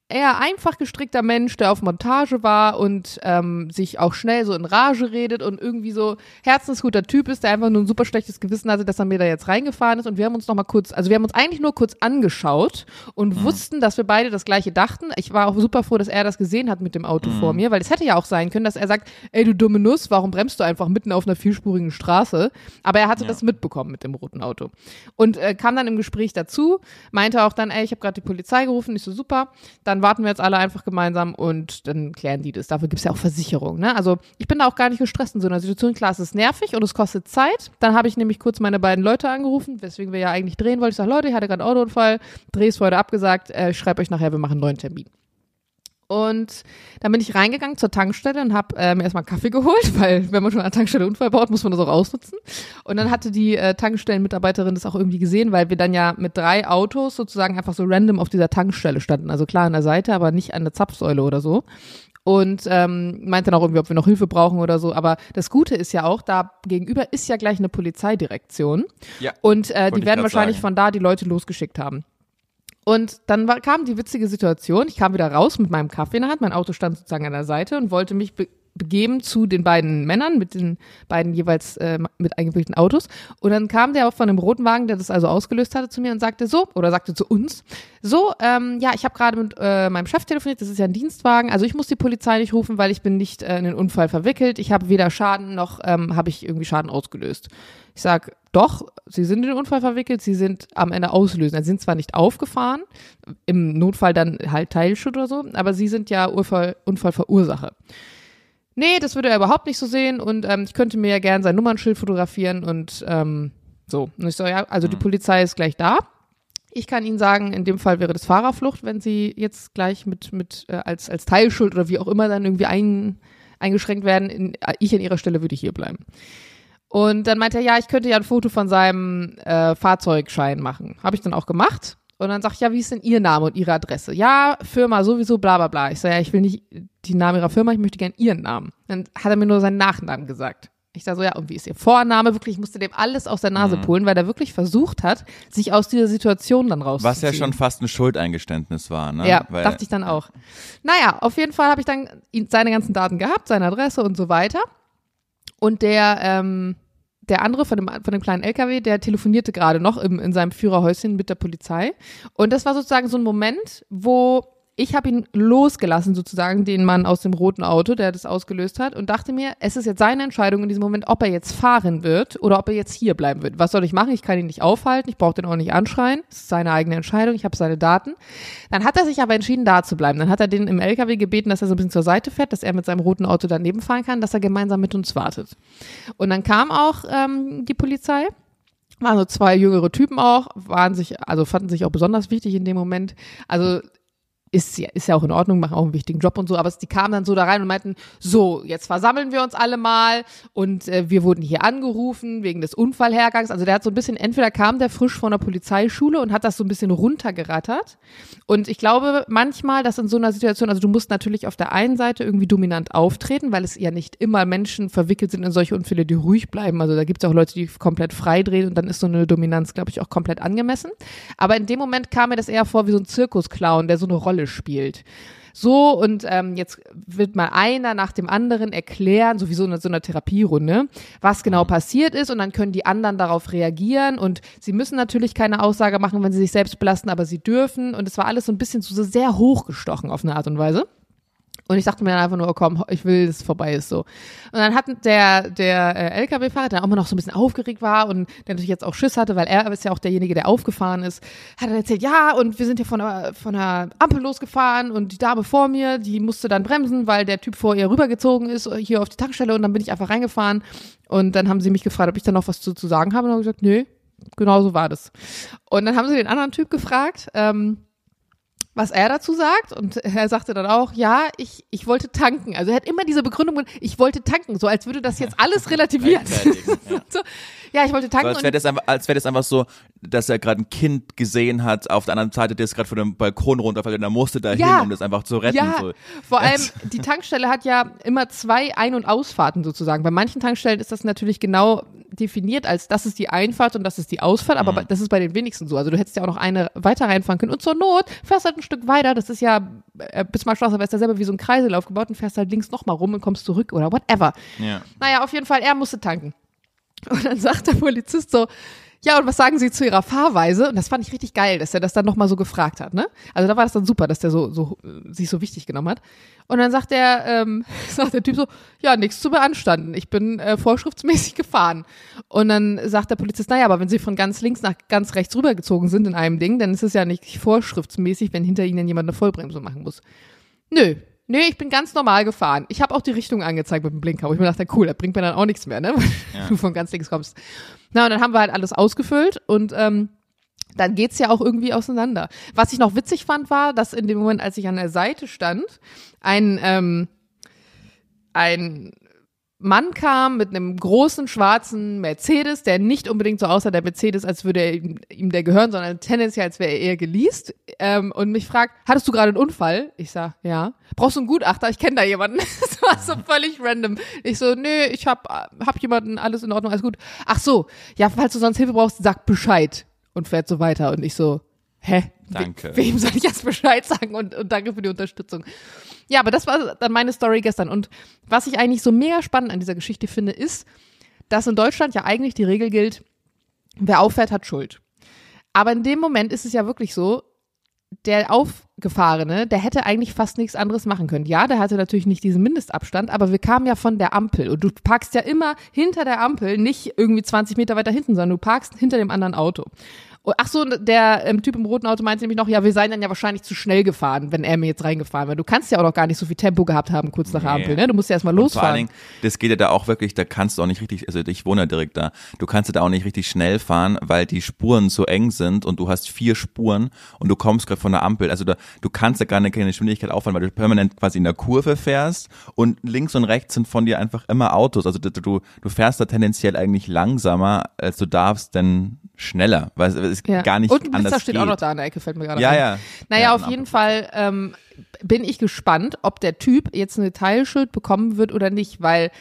eher einfach gestrickter Mensch, der auf Montage war und ähm, sich auch schnell so in Rage redet und irgendwie so herzensguter Typ ist, der einfach nur ein super schlechtes Gewissen hatte, dass er mir da jetzt reingefahren ist und wir haben uns noch mal kurz, also wir haben uns eigentlich nur kurz angeschaut und wussten, dass wir beide das gleiche dachten. Ich war auch super froh, dass er das gesehen hat mit dem Auto vor mir, weil es hätte ja auch sein können, dass er sagt, ey du dumme Nuss, warum bremst du einfach mitten auf einer vierspurigen Straße? Aber er hatte Ja. das mitbekommen mit dem roten Auto und äh, kam dann im Gespräch dazu, meinte auch dann, ey, ich habe gerade die Polizei gerufen, nicht so super, dann warten wir jetzt alle einfach gemeinsam und dann klären die das. Dafür gibt's ja auch Versicherung. Ne? Also ich bin da auch gar nicht gestresst in so einer Situation. Klar, es ist nervig und es kostet Zeit. Dann habe ich nämlich kurz meine beiden Leute angerufen, weswegen wir ja eigentlich drehen wollten. Ich sage, Leute, ich hatte gerade einen Autounfall, Dreh ist heute abgesagt, äh, ich schreibe euch nachher, wir machen einen neuen Termin. Und dann bin ich reingegangen zur Tankstelle und habe äh, mir erstmal einen Kaffee geholt, weil wenn man schon an der Tankstelle Unfall baut, muss man das auch ausnutzen. Und dann hatte die äh, Tankstellenmitarbeiterin das auch irgendwie gesehen, weil wir dann ja mit drei Autos sozusagen einfach so random auf dieser Tankstelle standen. Also klar an der Seite, aber nicht an der Zapfsäule oder so. Und ähm, meinte dann auch irgendwie, ob wir noch Hilfe brauchen oder so. Aber das Gute ist ja auch, da gegenüber ist ja gleich eine Polizeidirektion. Ja. Und äh, die werden wahrscheinlich sagen. von da die Leute losgeschickt haben. Und dann war, kam die witzige Situation, ich kam wieder raus mit meinem Kaffee in der Hand, mein Auto stand sozusagen an der Seite und wollte mich be begeben zu den beiden Männern mit den beiden jeweils äh, mit eingewickelten Autos. Und dann kam der auch von dem roten Wagen, der das also ausgelöst hatte, zu mir und sagte so, oder sagte zu uns, so, ähm, ja, ich habe gerade mit äh, meinem Chef telefoniert, das ist ja ein Dienstwagen, also ich muss die Polizei nicht rufen, weil ich bin nicht äh, in den Unfall verwickelt, ich habe weder Schaden noch ähm, habe ich irgendwie Schaden ausgelöst. Ich sag, doch, Sie sind in den Unfall verwickelt, Sie sind am Ende auslösen. Sie sind zwar nicht aufgefahren, im Notfall dann halt Teilschutt oder so, aber Sie sind ja Unfall, Unfallverursacher. Nee, das würde er überhaupt nicht so sehen und ähm, ich könnte mir ja gern sein Nummernschild fotografieren und ähm, so. Und ich so, ja, also die Polizei ist gleich da. Ich kann Ihnen sagen, in dem Fall wäre das Fahrerflucht, wenn Sie jetzt gleich mit, mit äh, als, als Teilschuld oder wie auch immer dann irgendwie ein, eingeschränkt werden. In, äh, ich an Ihrer Stelle würde hier bleiben. Und dann meinte er, ja, ich könnte ja ein Foto von seinem äh, Fahrzeugschein machen. Habe ich dann auch gemacht. Und dann sag ich, ja, wie ist denn Ihr Name und Ihre Adresse? Ja, Firma sowieso, bla bla bla. Ich sage, ja, ich will nicht die Namen Ihrer Firma, ich möchte gern Ihren Namen. Dann hat er mir nur seinen Nachnamen gesagt. Ich sage so, ja, und wie ist Ihr Vorname? Wirklich, ich musste dem alles aus der Nase pullen, weil er wirklich versucht hat, sich aus dieser Situation dann rauszuziehen. Was ja schon fast ein Schuldeingeständnis war, ne? Ja, Weil, dachte ich dann auch. Naja, auf jeden Fall habe ich dann seine ganzen Daten gehabt, seine Adresse und so weiter. Und der, ähm, der andere von dem, von dem kleinen LKW, der telefonierte gerade noch im, in seinem Führerhäuschen mit der Polizei. Und das war sozusagen so ein Moment, wo ich habe ihn losgelassen, sozusagen, den Mann aus dem roten Auto, der das ausgelöst hat, und dachte mir, es ist jetzt seine Entscheidung in diesem Moment, ob er jetzt fahren wird oder ob er jetzt hier bleiben wird. Was soll ich machen? Ich kann ihn nicht aufhalten, ich brauche den auch nicht anschreien. Es ist seine eigene Entscheidung, ich habe seine Daten. Dann hat er sich aber entschieden, da zu bleiben. Dann hat er den im LKW gebeten, dass er so ein bisschen zur Seite fährt, dass er mit seinem roten Auto daneben fahren kann, dass er gemeinsam mit uns wartet. Und dann kam auch ähm, die Polizei. Waren so zwei jüngere Typen auch, waren sich, also fanden sich auch besonders wichtig in dem Moment. Also ist ja, ist ja auch in Ordnung, machen auch einen wichtigen Job und so, aber die kamen dann so da rein und meinten, so, jetzt versammeln wir uns alle mal und äh, wir wurden hier angerufen wegen des Unfallhergangs. Also der hat so ein bisschen, entweder kam der frisch von der Polizeischule und hat das so ein bisschen runtergerattert und ich glaube manchmal, dass in so einer Situation, also du musst natürlich auf der einen Seite irgendwie dominant auftreten, weil es ja nicht immer Menschen verwickelt sind in solche Unfälle, die ruhig bleiben. Also da gibt es auch Leute, die komplett frei drehen und dann ist so eine Dominanz, glaube ich, auch komplett angemessen. Aber in dem Moment kam mir das eher vor wie so ein Zirkusclown, der so eine Rolle spielt. so und ähm, jetzt wird mal einer nach dem anderen erklären, sowieso in so einer Therapierunde, was genau mhm. passiert ist und dann können die anderen darauf reagieren und sie müssen natürlich keine Aussage machen, wenn sie sich selbst belasten, aber sie dürfen und es war alles so ein bisschen so sehr hochgestochen auf eine Art und Weise. Und ich dachte mir dann einfach nur, oh komm, ich will, dass es vorbei ist so. Und dann hat der, der äh, LKW-Fahrer, der auch immer noch so ein bisschen aufgeregt war und der natürlich jetzt auch Schiss hatte, weil er ist ja auch derjenige, der aufgefahren ist, hat dann erzählt, ja, und wir sind hier von der, von der Ampel losgefahren und die Dame vor mir, die musste dann bremsen, weil der Typ vor ihr rübergezogen ist, hier auf die Tankstelle und dann bin ich einfach reingefahren und dann haben sie mich gefragt, ob ich da noch was zu, zu sagen habe und dann habe ich gesagt, nö, genau so war das. Und dann haben sie den anderen Typ gefragt, ähm, was er dazu sagt. Und er sagte dann auch, ja, ich, ich wollte tanken. Also er hat immer diese Begründung, ich wollte tanken, so als würde das jetzt alles relativiert. ja. so, ja, ich wollte tanken. So, als wäre das, einfach, als wär das einfach so, dass er gerade ein Kind gesehen hat auf der anderen Seite, der ist gerade von dem Balkon runterfällt und er musste da ja. hin, um das einfach zu retten. Ja, so. vor allem die Tankstelle hat ja immer zwei Ein- und Ausfahrten sozusagen. Bei manchen Tankstellen ist das natürlich genau definiert als das ist die Einfahrt und das ist die Ausfahrt, aber mhm. das ist bei den wenigsten so. Also du hättest ja auch noch eine weiter reinfahren können und zur Not fährst halt ein Stück weiter, das ist ja äh, Bismarckstraße, ist ja selber wie so ein Kreisel aufgebaut und fährst halt links nochmal rum und kommst zurück oder whatever. Ja. Naja, auf jeden Fall, er musste tanken. Und dann sagt der Polizist so, ja, und was sagen Sie zu Ihrer Fahrweise? Und das fand ich richtig geil, dass er das dann nochmal so gefragt hat, ne? Also da war das dann super, dass der so, so sich so wichtig genommen hat. Und dann sagt der, ähm, sagt der Typ so, ja, nichts zu beanstanden. Ich bin äh, vorschriftsmäßig gefahren. Und dann sagt der Polizist, naja, aber wenn Sie von ganz links nach ganz rechts rübergezogen sind in einem Ding, dann ist es ja nicht vorschriftsmäßig, wenn hinter Ihnen jemand eine Vollbremsung machen muss. Nö, Nee, ich bin ganz normal gefahren. Ich habe auch die Richtung angezeigt mit dem Blinker, wo ich mir dachte, cool, das bringt mir dann auch nichts mehr, ne? Wenn ja. du von ganz links kommst. Na, und dann haben wir halt alles ausgefüllt und ähm, dann geht's ja auch irgendwie auseinander. Was ich noch witzig fand, war, dass in dem Moment, als ich an der Seite stand, ein, ähm, ein Mann kam mit einem großen schwarzen Mercedes, der nicht unbedingt so aussah, der Mercedes, als würde er ihm, ihm der gehören, sondern tendenziell, als wäre er eher geleast, ähm, und mich fragt, hattest du gerade einen Unfall? Ich sag, ja. Brauchst du einen Gutachter? Ich kenne da jemanden. das war so völlig random. Ich so, nö, ich hab, hab jemanden, alles in Ordnung, alles gut. Ach so, ja, falls du sonst Hilfe brauchst, sag Bescheid. Und fährt so weiter. Und ich so, hä? Danke. We wem soll ich jetzt Bescheid sagen? Und, und danke für die Unterstützung. Ja, aber das war dann meine Story gestern. Und was ich eigentlich so mega spannend an dieser Geschichte finde, ist, dass in Deutschland ja eigentlich die Regel gilt, wer auffährt, hat Schuld. Aber in dem Moment ist es ja wirklich so, der Aufgefahrene, der hätte eigentlich fast nichts anderes machen können. Ja, der hatte natürlich nicht diesen Mindestabstand, aber wir kamen ja von der Ampel und du parkst ja immer hinter der Ampel, nicht irgendwie 20 Meter weiter hinten, sondern du parkst hinter dem anderen Auto. Oh, ach so, der ähm, Typ im roten Auto meinte nämlich noch, ja, wir seien dann ja wahrscheinlich zu schnell gefahren, wenn er mir jetzt reingefahren wäre. Du kannst ja auch noch gar nicht so viel Tempo gehabt haben kurz nach nee. Ampel, ne? Du musst ja erstmal losfahren. Vor allen Dingen, das geht ja da auch wirklich, da kannst du auch nicht richtig, also ich wohne ja direkt da, du kannst ja da auch nicht richtig schnell fahren, weil die Spuren so eng sind und du hast vier Spuren und du kommst gerade von der Ampel. Also da, du kannst ja gar nicht keine Geschwindigkeit auffahren, weil du permanent quasi in der Kurve fährst und links und rechts sind von dir einfach immer Autos. Also du, du fährst da tendenziell eigentlich langsamer, als du darfst, denn schneller, weil ist ja. gar nicht Und ein Blitzer steht geht. auch noch da an der Ecke, fällt mir gerade ja, ein. Ja, Naja, ja, auf jeden Fall ähm, bin ich gespannt, ob der Typ jetzt eine Teilschuld bekommen wird oder nicht, weil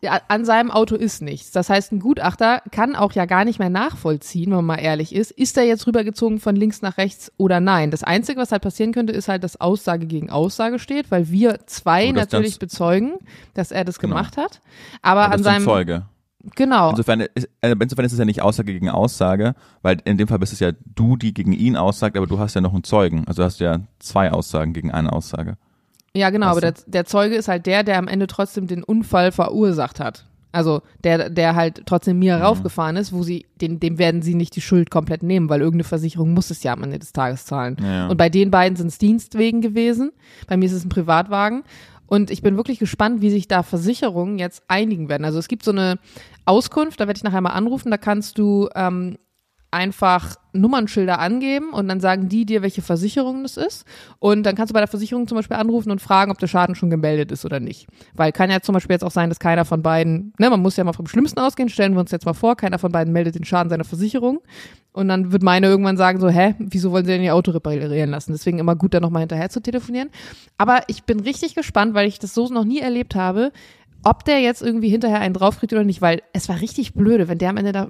äh, an seinem Auto ist nichts. Das heißt, ein Gutachter kann auch ja gar nicht mehr nachvollziehen, wenn man mal ehrlich ist, ist er jetzt rübergezogen von links nach rechts oder nein. Das Einzige, was halt passieren könnte, ist halt, dass Aussage gegen Aussage steht, weil wir zwei natürlich bezeugen, dass er das genau. gemacht hat. Aber, Aber an seinem Zeuge. Genau. Insofern ist, äh, insofern ist es ja nicht Aussage gegen Aussage, weil in dem Fall bist es ja du, die gegen ihn aussagt, aber du hast ja noch einen Zeugen. Also hast du ja zwei Aussagen gegen eine Aussage. Ja, genau, aber der, der Zeuge ist halt der, der am Ende trotzdem den Unfall verursacht hat. Also der, der halt trotzdem mir mhm. raufgefahren ist, wo sie, den, dem werden sie nicht die Schuld komplett nehmen, weil irgendeine Versicherung muss es ja am Ende des Tages zahlen. Ja. Und bei den beiden sind es Dienstwegen gewesen. Bei mir ist es ein Privatwagen. Und ich bin wirklich gespannt, wie sich da Versicherungen jetzt einigen werden. Also es gibt so eine Auskunft, da werde ich nachher mal anrufen, da kannst du ähm, einfach Nummernschilder angeben und dann sagen die dir, welche Versicherung das ist. Und dann kannst du bei der Versicherung zum Beispiel anrufen und fragen, ob der Schaden schon gemeldet ist oder nicht. Weil kann ja zum Beispiel jetzt auch sein, dass keiner von beiden, ne, man muss ja mal vom Schlimmsten ausgehen, stellen wir uns jetzt mal vor, keiner von beiden meldet den Schaden seiner Versicherung. Und dann wird meine irgendwann sagen so, hä, wieso wollen sie denn ihr Auto reparieren lassen? Deswegen immer gut, da nochmal hinterher zu telefonieren. Aber ich bin richtig gespannt, weil ich das so noch nie erlebt habe, ob der jetzt irgendwie hinterher einen draufkriegt oder nicht, weil es war richtig blöde, wenn der am Ende da,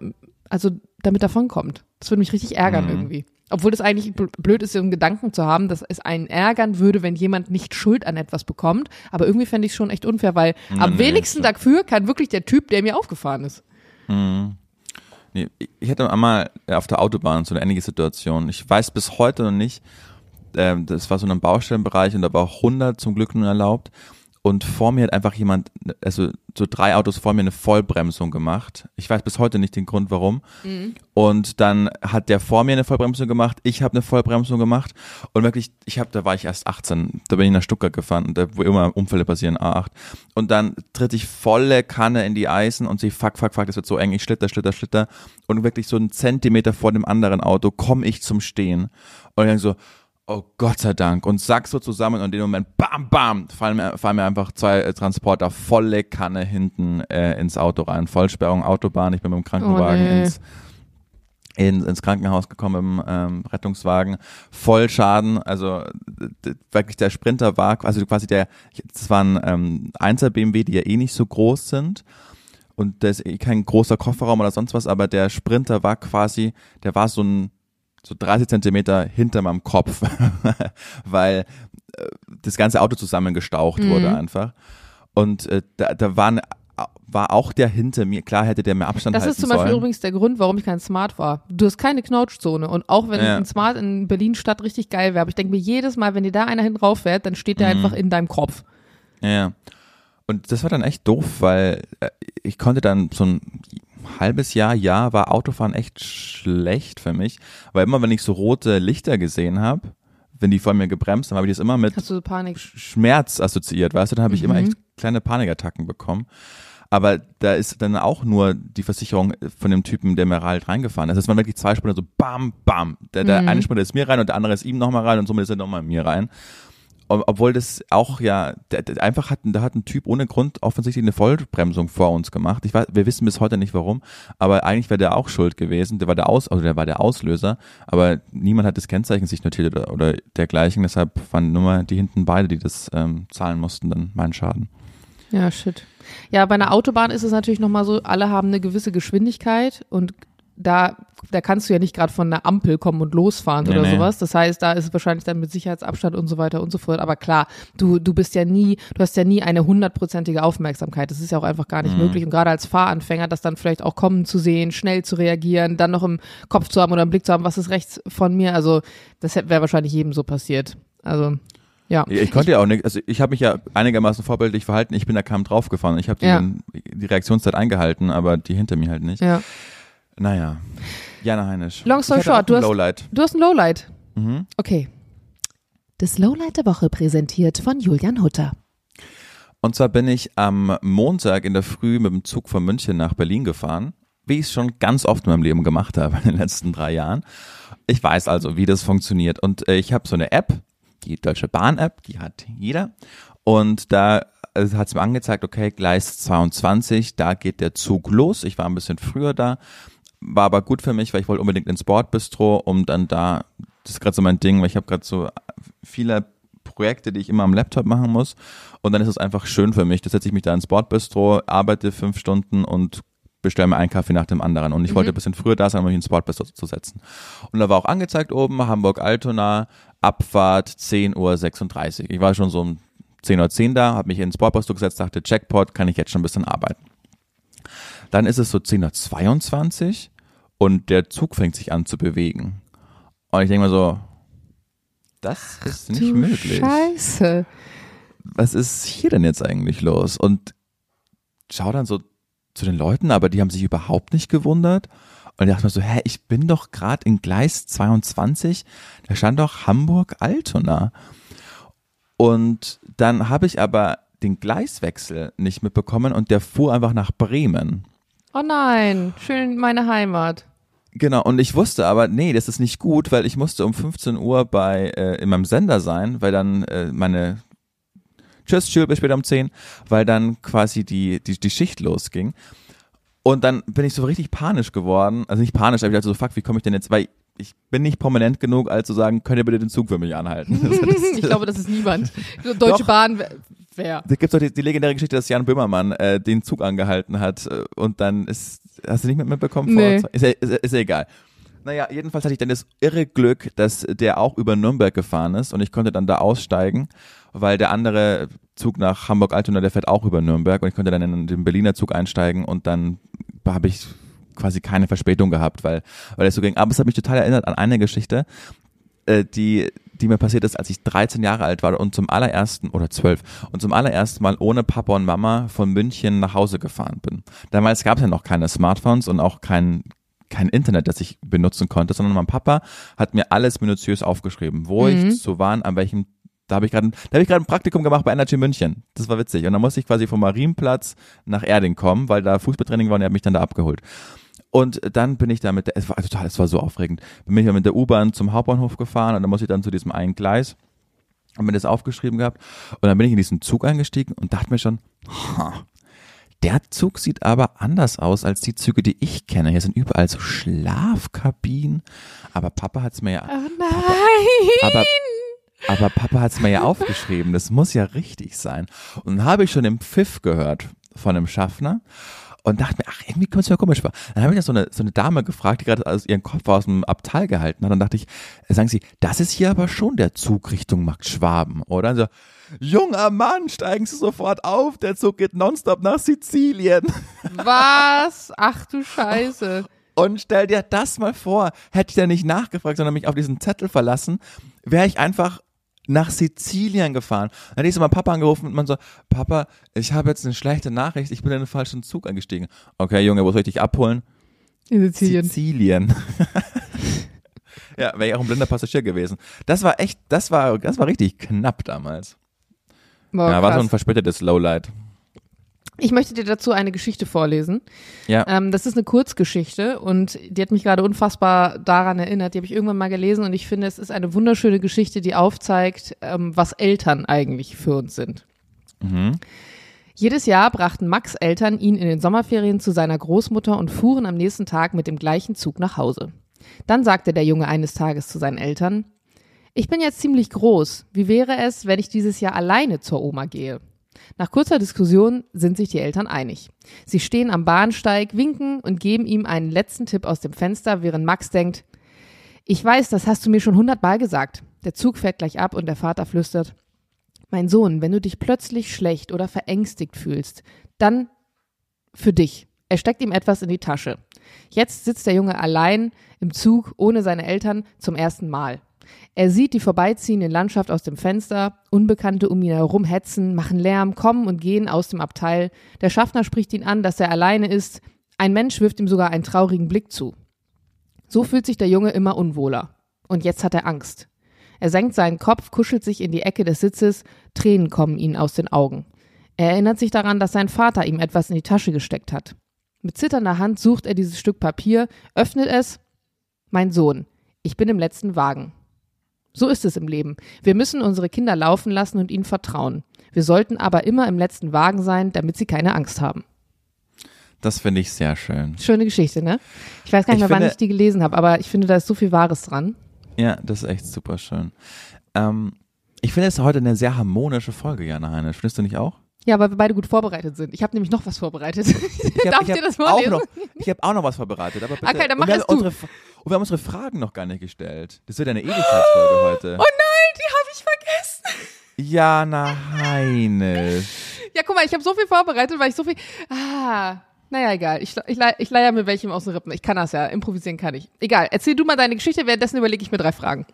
also damit davonkommt. Das würde mich richtig ärgern mhm. irgendwie. Obwohl das eigentlich blöd ist, so einen Gedanken zu haben, dass es einen ärgern würde, wenn jemand nicht Schuld an etwas bekommt. Aber irgendwie fände ich es schon echt unfair, weil nee, am wenigsten dafür kann wirklich der Typ, der mir aufgefahren ist. Mhm. Nee, ich hatte einmal auf der Autobahn so eine ähnliche Situation. Ich weiß bis heute noch nicht, äh, das war so ein Baustellenbereich und da war auch 100 zum Glück nun erlaubt und vor mir hat einfach jemand, also so drei Autos vor mir eine Vollbremsung gemacht. Ich weiß bis heute nicht den Grund, warum. Mhm. Und dann hat der vor mir eine Vollbremsung gemacht, ich habe eine Vollbremsung gemacht und wirklich, ich habe, da war ich erst 18, da bin ich nach Stuttgart gefahren, da, wo immer Unfälle passieren, A8. Und dann tritt ich volle Kanne in die Eisen und sehe, fuck, fuck, fuck, das wird so eng, ich schlitter, schlitter, schlitter. Und wirklich so einen Zentimeter vor dem anderen Auto komme ich zum Stehen. Und dann so, oh Gott sei Dank, und sack so zusammen und in dem Moment, bam, bam, fallen mir, fallen mir einfach zwei äh, Transporter volle Kanne hinten äh, ins Auto rein. Vollsperrung, Autobahn, ich bin mit dem Krankenwagen oh, nee. ins, in, ins Krankenhaus gekommen im ähm, Rettungswagen, voll Schaden, also wirklich der Sprinter war, also quasi der, das waren ähm, 1er BMW, die ja eh nicht so groß sind. Und das ist eh kein großer Kofferraum oder sonst was, aber der Sprinter war quasi, der war so ein so 30 Zentimeter hinter meinem Kopf, weil äh, das ganze Auto zusammengestaucht mhm. wurde einfach. Und äh, da, da waren war auch der hinter mir, klar hätte der mehr Abstand Das ist zum Beispiel sollen. übrigens der Grund, warum ich kein Smart war. Du hast keine Knautschzone und auch wenn ja. ein Smart in Berlin Stadt richtig geil wäre, aber ich denke mir jedes Mal, wenn dir da einer hinten rauf fährt, dann steht der mhm. einfach in deinem Kopf. Ja. Und das war dann echt doof, weil äh, ich konnte dann so ein halbes Jahr, Jahr war Autofahren echt schlecht für mich, weil immer wenn ich so rote Lichter gesehen habe, wenn die vor mir gebremst haben, habe ich das immer mit so Schmerz assoziiert, weißt du, dann habe ich mhm. immer echt kleine Panikattacken bekommen. Aber da ist dann auch nur die Versicherung von dem Typen, der mir halt reingefahren ist. Das waren wirklich zwei Sprinter so bam, bam. Der, der mhm. eine Sprinter ist mir rein und der andere ist ihm nochmal rein und somit ist er nochmal mir rein obwohl das auch ja, einfach hat, da hat ein Typ ohne Grund offensichtlich eine Vollbremsung vor uns gemacht. Ich weiß, wir wissen bis heute nicht warum, aber eigentlich wäre der auch schuld gewesen. Der war der Aus, also der war der Auslöser, aber niemand hat das Kennzeichen sich notiert oder, oder dergleichen. Deshalb waren nur mal die hinten beide, die das ähm, zahlen mussten, dann meinen Schaden. Ja, shit. Ja, bei einer Autobahn ist es natürlich nochmal so, alle haben eine gewisse Geschwindigkeit und da, da kannst du ja nicht gerade von einer Ampel kommen und losfahren nee, oder nee. sowas. Das heißt, da ist es wahrscheinlich dann mit Sicherheitsabstand und so weiter und so fort. Aber klar, du, du bist ja nie, du hast ja nie eine hundertprozentige Aufmerksamkeit. Das ist ja auch einfach gar nicht mhm. möglich. Und gerade als Fahranfänger, das dann vielleicht auch kommen zu sehen, schnell zu reagieren, dann noch im Kopf zu haben oder im Blick zu haben, was ist rechts von mir. Also, das wäre wahrscheinlich jedem so passiert. Also, ja. Ich konnte ja auch nicht, also ich habe mich ja einigermaßen vorbildlich verhalten. Ich bin da kaum draufgefahren. Ich habe die, ja. die Reaktionszeit eingehalten, aber die hinter mir halt nicht. Ja. Naja. Jana Heinisch. Long story short, du hast, Lowlight. du hast ein Lowlight. Mhm. Okay. Das Lowlight der Woche präsentiert von Julian Hutter. Und zwar bin ich am Montag in der Früh mit dem Zug von München nach Berlin gefahren, wie ich es schon ganz oft in meinem Leben gemacht habe in den letzten drei Jahren. Ich weiß also, wie das funktioniert. Und äh, ich habe so eine App, die Deutsche Bahn-App, die hat jeder. Und da äh, hat es mir angezeigt, okay, Gleis 22, da geht der Zug los. Ich war ein bisschen früher da war aber gut für mich, weil ich wollte unbedingt ins Bordbistro, um dann da, das ist gerade so mein Ding, weil ich habe gerade so viele Projekte, die ich immer am Laptop machen muss und dann ist es einfach schön für mich. Da setze ich mich da ins Bordbistro, arbeite fünf Stunden und bestelle mir einen Kaffee nach dem anderen. Und ich mhm. wollte ein bisschen früher da sein, um mich ins Bordbistro zu setzen. Und da war auch angezeigt oben, Hamburg-Altona, Abfahrt 10.36 Uhr. Ich war schon so um 10.10 Uhr da, habe mich ins Bordbistro gesetzt, dachte, Checkpot, kann ich jetzt schon ein bisschen arbeiten. Dann ist es so 10.22 Uhr und der Zug fängt sich an zu bewegen. Und ich denke mal so, das ist Ach, nicht möglich. Scheiße. Was ist hier denn jetzt eigentlich los? Und schau dann so zu den Leuten, aber die haben sich überhaupt nicht gewundert. Und ich dachte mir so, hä, ich bin doch gerade in Gleis 22, da stand doch Hamburg-Altona. Und dann habe ich aber den Gleiswechsel nicht mitbekommen und der fuhr einfach nach Bremen. Oh nein, schön meine Heimat. Genau, und ich wusste aber, nee, das ist nicht gut, weil ich musste um 15 Uhr bei äh, in meinem Sender sein, weil dann äh, meine Tschüss, tschüss, bis später um 10, weil dann quasi die, die, die Schicht losging. Und dann bin ich so richtig panisch geworden. Also nicht panisch, aber ich dachte so, fuck, wie komme ich denn jetzt, weil ich bin nicht prominent genug, als zu sagen, könnt ihr bitte den Zug für mich anhalten. ich glaube, das ist niemand. Deutsche Doch. Bahn wer? Da gibt es doch die, die, legendäre Geschichte, dass Jan Böhmermann äh, den Zug angehalten hat äh, und dann ist, hast du nicht mit mitbekommen? Nee. Ist, ja, ist, ist ja egal. Naja, jedenfalls hatte ich dann das irre Glück, dass der auch über Nürnberg gefahren ist und ich konnte dann da aussteigen, weil der andere Zug nach Hamburg-Altona, der fährt auch über Nürnberg und ich konnte dann in den Berliner Zug einsteigen und dann habe ich quasi keine Verspätung gehabt, weil, weil es so ging. Aber es hat mich total erinnert an eine Geschichte, äh, die, die mir passiert ist, als ich 13 Jahre alt war und zum allerersten, oder 12, und zum allerersten Mal ohne Papa und Mama von München nach Hause gefahren bin. Damals gab es ja noch keine Smartphones und auch kein, kein Internet, das ich benutzen konnte, sondern mein Papa hat mir alles minutiös aufgeschrieben, wo mhm. ich zu wann, an welchem da habe ich gerade da habe ich gerade ein Praktikum gemacht bei Energy München. Das war witzig und dann musste ich quasi vom Marienplatz nach Erding kommen, weil da Fußballtraining war und er hat mich dann da abgeholt. Und dann bin ich da mit der, es war total, es war so aufregend. Bin ich mit der U-Bahn zum Hauptbahnhof gefahren und dann musste ich dann zu diesem einen Gleis und mir das aufgeschrieben gehabt und dann bin ich in diesen Zug eingestiegen und dachte mir schon, ha, der Zug sieht aber anders aus als die Züge, die ich kenne. Hier sind überall so Schlafkabinen. Aber Papa hat es mir ja. Oh nein! Papa, aber, aber Papa hat es mir ja aufgeschrieben. Das muss ja richtig sein. Und dann habe ich schon den Pfiff gehört von einem Schaffner und dachte mir, ach, irgendwie kommt es mir komisch vor. Dann habe ich da so eine, so eine Dame gefragt, die gerade also ihren Kopf aus dem Abteil gehalten hat. Und dann dachte ich, sagen Sie, das ist hier aber schon der Zug Richtung Markt Schwaben, oder? Und so, junger Mann, steigen Sie sofort auf, der Zug geht nonstop nach Sizilien. Was? Ach du Scheiße. Und stell dir das mal vor, hätte ich da nicht nachgefragt, sondern mich auf diesen Zettel verlassen, wäre ich einfach nach Sizilien gefahren. Dann ist mal Papa angerufen und man so, Papa, ich habe jetzt eine schlechte Nachricht, ich bin in den falschen Zug eingestiegen. Okay, Junge, wo soll ich dich abholen? In Sizilien. Sizilien. ja, wäre ich auch ein blinder Passagier gewesen. Das war echt, das war, das war richtig knapp damals. Boah, ja, war so ein verspätetes Lowlight. Ich möchte dir dazu eine Geschichte vorlesen. Ja. Ähm, das ist eine Kurzgeschichte und die hat mich gerade unfassbar daran erinnert. Die habe ich irgendwann mal gelesen und ich finde, es ist eine wunderschöne Geschichte, die aufzeigt, ähm, was Eltern eigentlich für uns sind. Mhm. Jedes Jahr brachten Max Eltern ihn in den Sommerferien zu seiner Großmutter und fuhren am nächsten Tag mit dem gleichen Zug nach Hause. Dann sagte der Junge eines Tages zu seinen Eltern, ich bin jetzt ziemlich groß. Wie wäre es, wenn ich dieses Jahr alleine zur Oma gehe? Nach kurzer Diskussion sind sich die Eltern einig. Sie stehen am Bahnsteig, winken und geben ihm einen letzten Tipp aus dem Fenster, während Max denkt, ich weiß, das hast du mir schon hundertmal gesagt. Der Zug fährt gleich ab und der Vater flüstert, mein Sohn, wenn du dich plötzlich schlecht oder verängstigt fühlst, dann für dich. Er steckt ihm etwas in die Tasche. Jetzt sitzt der Junge allein im Zug ohne seine Eltern zum ersten Mal. Er sieht die vorbeiziehende Landschaft aus dem Fenster, Unbekannte um ihn herum hetzen, machen Lärm, kommen und gehen aus dem Abteil. Der Schaffner spricht ihn an, dass er alleine ist. Ein Mensch wirft ihm sogar einen traurigen Blick zu. So fühlt sich der Junge immer unwohler. Und jetzt hat er Angst. Er senkt seinen Kopf, kuschelt sich in die Ecke des Sitzes, Tränen kommen ihm aus den Augen. Er erinnert sich daran, dass sein Vater ihm etwas in die Tasche gesteckt hat. Mit zitternder Hand sucht er dieses Stück Papier, öffnet es. Mein Sohn, ich bin im letzten Wagen. So ist es im Leben. Wir müssen unsere Kinder laufen lassen und ihnen vertrauen. Wir sollten aber immer im letzten Wagen sein, damit sie keine Angst haben. Das finde ich sehr schön. Schöne Geschichte, ne? Ich weiß gar nicht mehr, finde, wann ich die gelesen habe, aber ich finde, da ist so viel Wahres dran. Ja, das ist echt super schön. Ähm, ich finde es heute eine sehr harmonische Folge, Jana Heine. Findest du nicht auch? Ja, weil wir beide gut vorbereitet sind. Ich habe nämlich noch was vorbereitet. Ich hab, Darf ich, dir das vorlesen? Auch noch, ich habe auch noch was vorbereitet. Aber bitte. Okay, dann mach es du. Unsere, und wir haben unsere Fragen noch gar nicht gestellt. Das wird eine Ewigkeitsfolge heute. Oh nein, die habe ich vergessen. Jana Heine. Ja, guck mal, ich habe so viel vorbereitet, weil ich so viel. Ah, naja, egal. Ich, ich, ich leier mir welchem aus den Rippen. Ich kann das ja. Improvisieren kann ich. Egal. Erzähl du mal deine Geschichte. Währenddessen überlege ich mir drei Fragen.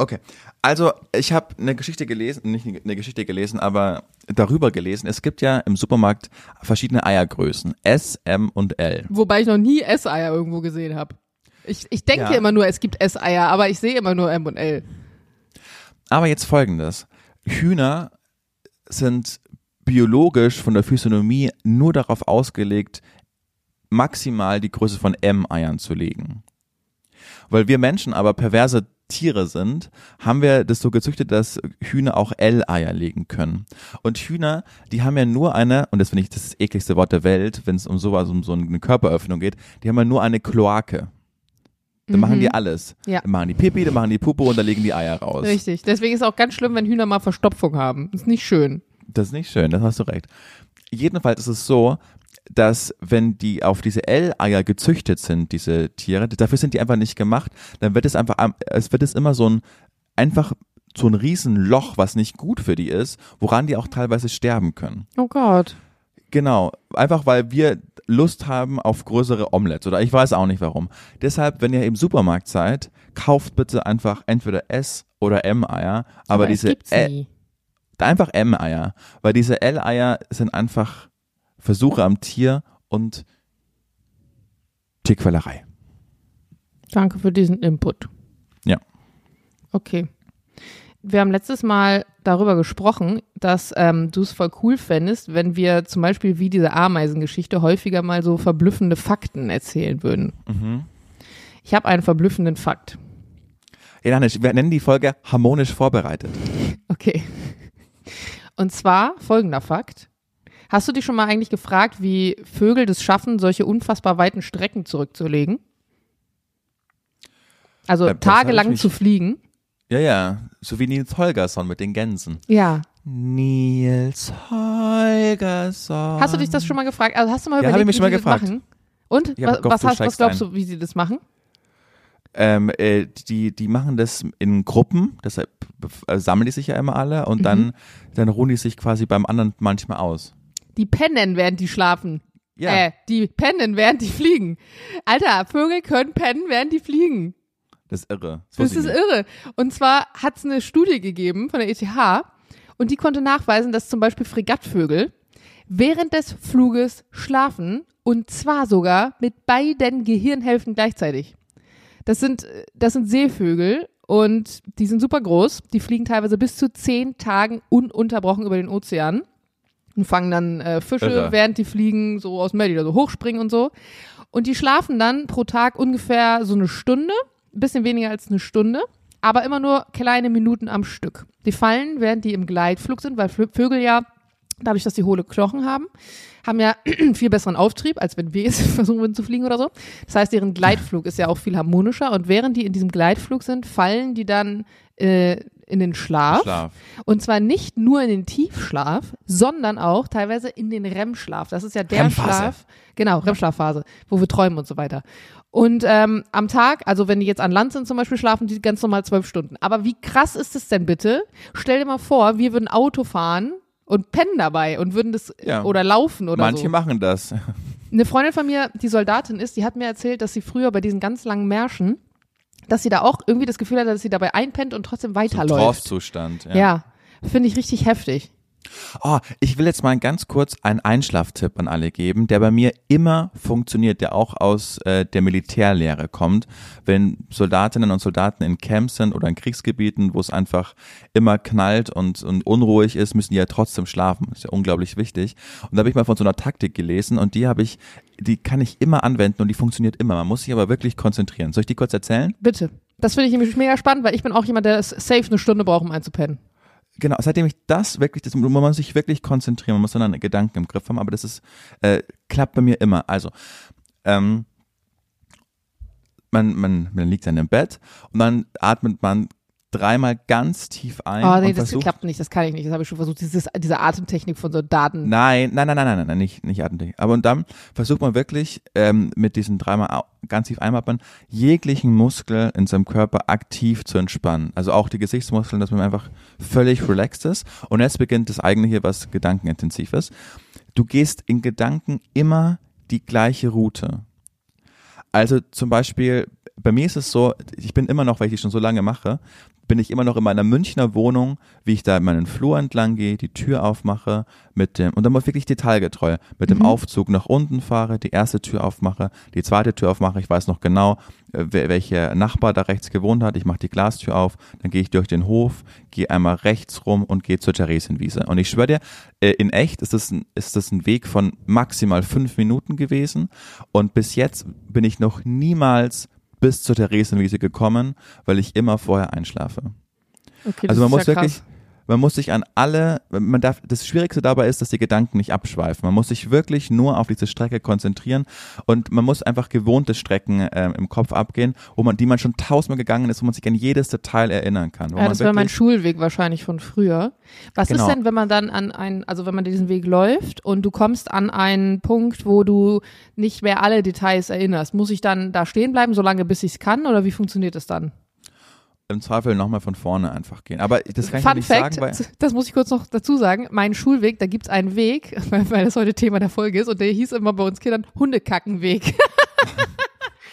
Okay. Also, ich habe eine Geschichte gelesen, nicht eine Geschichte gelesen, aber darüber gelesen. Es gibt ja im Supermarkt verschiedene Eiergrößen. S, M und L. Wobei ich noch nie S-Eier irgendwo gesehen habe. Ich, ich denke ja. immer nur, es gibt S-Eier, aber ich sehe immer nur M und L. Aber jetzt folgendes. Hühner sind biologisch von der Physiognomie nur darauf ausgelegt, maximal die Größe von M-Eiern zu legen. Weil wir Menschen aber perverse Tiere sind, haben wir das so gezüchtet, dass Hühner auch L-Eier legen können. Und Hühner, die haben ja nur eine, und das finde ich das ekligste Wort der Welt, wenn es um sowas, um so eine Körperöffnung geht, die haben ja nur eine Kloake. Dann mhm. machen die alles. Ja. Dann machen die Pipi, dann machen die Puppe und dann legen die Eier raus. Richtig. Deswegen ist es auch ganz schlimm, wenn Hühner mal Verstopfung haben. Das ist nicht schön. Das ist nicht schön, das hast du recht. Jedenfalls ist es so, dass wenn die auf diese L-Eier gezüchtet sind, diese Tiere, dafür sind die einfach nicht gemacht, dann wird es einfach, es wird es immer so ein, einfach so ein Riesenloch, was nicht gut für die ist, woran die auch teilweise sterben können. Oh Gott. Genau, einfach weil wir Lust haben auf größere Omelettes oder ich weiß auch nicht warum. Deshalb, wenn ihr im Supermarkt seid, kauft bitte einfach entweder S oder M-Eier, aber, aber diese L, einfach M-Eier, weil diese L-Eier sind einfach Versuche am Tier und Tierquälerei. Danke für diesen Input. Ja. Okay wir haben letztes Mal darüber gesprochen, dass ähm, du es voll cool fändest, wenn wir zum Beispiel wie diese Ameisengeschichte häufiger mal so verblüffende Fakten erzählen würden. Mhm. Ich habe einen verblüffenden Fakt. Ja, wir nennen die Folge harmonisch vorbereitet. Okay. Und zwar folgender Fakt. Hast du dich schon mal eigentlich gefragt, wie Vögel das schaffen, solche unfassbar weiten Strecken zurückzulegen? Also äh, tagelang zu fliegen? Ja, ja, so wie Nils Holgersson mit den Gänsen. Ja. Nils Holgersson. Hast du dich das schon mal gefragt? Also hast du mal ja, überlegt, ich mich wie schon mal gefragt. Machen? Und ja, was, was, hast, was glaubst du, wie sie das machen? Ähm, äh, die, die machen das in Gruppen, deshalb äh, sammeln die sich ja immer alle und mhm. dann, dann ruhen die sich quasi beim anderen manchmal aus. Die pennen, während die schlafen. Ja. Äh, die pennen, während die fliegen. Alter, Vögel können pennen, während die fliegen. Das ist irre. Das, das ist irre. Und zwar hat es eine Studie gegeben von der ETH und die konnte nachweisen, dass zum Beispiel Fregattvögel während des Fluges schlafen und zwar sogar mit beiden Gehirnhälften gleichzeitig. Das sind, das sind Seevögel und die sind super groß. Die fliegen teilweise bis zu zehn Tagen ununterbrochen über den Ozean und fangen dann äh, Fische, Irre. während die fliegen, so aus dem Meer, die da so hochspringen und so. Und die schlafen dann pro Tag ungefähr so eine Stunde ein bisschen weniger als eine Stunde, aber immer nur kleine Minuten am Stück. Die fallen, während die im Gleitflug sind, weil Vögel ja, dadurch, dass sie hohle Knochen haben, haben ja viel besseren Auftrieb, als wenn wir jetzt versuchen würden zu fliegen oder so. Das heißt, deren Gleitflug ist ja auch viel harmonischer und während die in diesem Gleitflug sind, fallen die dann äh, in den Schlaf. Schlaf. Und zwar nicht nur in den Tiefschlaf, sondern auch teilweise in den REM-Schlaf. Das ist ja der REM Schlaf, genau, REM-Schlafphase, wo wir träumen und so weiter. Und ähm, am Tag, also wenn die jetzt an Land sind zum Beispiel, schlafen die ganz normal zwölf Stunden. Aber wie krass ist es denn bitte? Stell dir mal vor, wir würden Auto fahren und pennen dabei und würden das ja. oder laufen oder Manche so. Manche machen das. Eine Freundin von mir, die Soldatin ist, die hat mir erzählt, dass sie früher bei diesen ganz langen Märschen, dass sie da auch irgendwie das Gefühl hat, dass sie dabei einpennt und trotzdem weiterläuft. So. Ja, ja finde ich richtig heftig. Oh, ich will jetzt mal ganz kurz einen Einschlaftipp an alle geben, der bei mir immer funktioniert, der auch aus äh, der Militärlehre kommt. Wenn Soldatinnen und Soldaten in Camps sind oder in Kriegsgebieten, wo es einfach immer knallt und, und unruhig ist, müssen die ja trotzdem schlafen. Ist ja unglaublich wichtig. Und da habe ich mal von so einer Taktik gelesen und die habe ich, die kann ich immer anwenden und die funktioniert immer. Man muss sich aber wirklich konzentrieren. Soll ich die kurz erzählen? Bitte. Das finde ich nämlich mega spannend, weil ich bin auch jemand, der safe eine Stunde braucht, um einzupennen genau, seitdem ich das wirklich, das, man muss sich wirklich konzentrieren, man muss dann Gedanken im Griff haben, aber das ist, äh, klappt bei mir immer. Also, ähm, man, man, man liegt dann im Bett und dann atmet man dreimal ganz tief ein. Oh nee, das versucht, klappt nicht, das kann ich nicht. Das habe ich schon versucht, Dieses, diese Atemtechnik von so Daten. Nein, nein, nein, nein, nein, nein, nicht, nicht Atemtechnik. Aber und dann versucht man wirklich ähm, mit diesen dreimal ganz tief einatmen, jeglichen Muskel in seinem Körper aktiv zu entspannen. Also auch die Gesichtsmuskeln, dass man einfach völlig relaxed ist. Und jetzt beginnt das eigentliche, was gedankenintensiv ist. Du gehst in Gedanken immer die gleiche Route. Also zum Beispiel, bei mir ist es so, ich bin immer noch, weil ich die schon so lange mache, bin ich immer noch in meiner Münchner Wohnung, wie ich da in meinen Flur entlang gehe, die Tür aufmache, mit dem, und dann mal wirklich detailgetreu, mit dem mhm. Aufzug nach unten fahre, die erste Tür aufmache, die zweite Tür aufmache, ich weiß noch genau, äh, welcher Nachbar da rechts gewohnt hat, ich mache die Glastür auf, dann gehe ich durch den Hof, gehe einmal rechts rum und gehe zur Theresienwiese. Und ich schwöre dir, äh, in echt ist das, ein, ist das ein Weg von maximal fünf Minuten gewesen und bis jetzt bin ich noch niemals bis zur Theresienwiese gekommen, weil ich immer vorher einschlafe. Okay, also man muss ja wirklich, man muss sich an alle, man darf, das Schwierigste dabei ist, dass die Gedanken nicht abschweifen. Man muss sich wirklich nur auf diese Strecke konzentrieren und man muss einfach gewohnte Strecken ähm, im Kopf abgehen, wo man, die man schon tausendmal gegangen ist, wo man sich an jedes Detail erinnern kann. Ja, das war mein Schulweg wahrscheinlich von früher. Was genau. ist denn, wenn man dann an einen, also wenn man diesen Weg läuft und du kommst an einen Punkt, wo du nicht mehr alle Details erinnerst? Muss ich dann da stehen bleiben, solange bis ich es kann oder wie funktioniert es dann? Im Zweifel nochmal von vorne einfach gehen. Aber das kann Fun ich nicht Fact, sagen, weil das muss ich kurz noch dazu sagen. Mein Schulweg, da gibt es einen Weg, weil, weil das heute Thema der Folge ist und der hieß immer bei uns Kindern Hundekackenweg.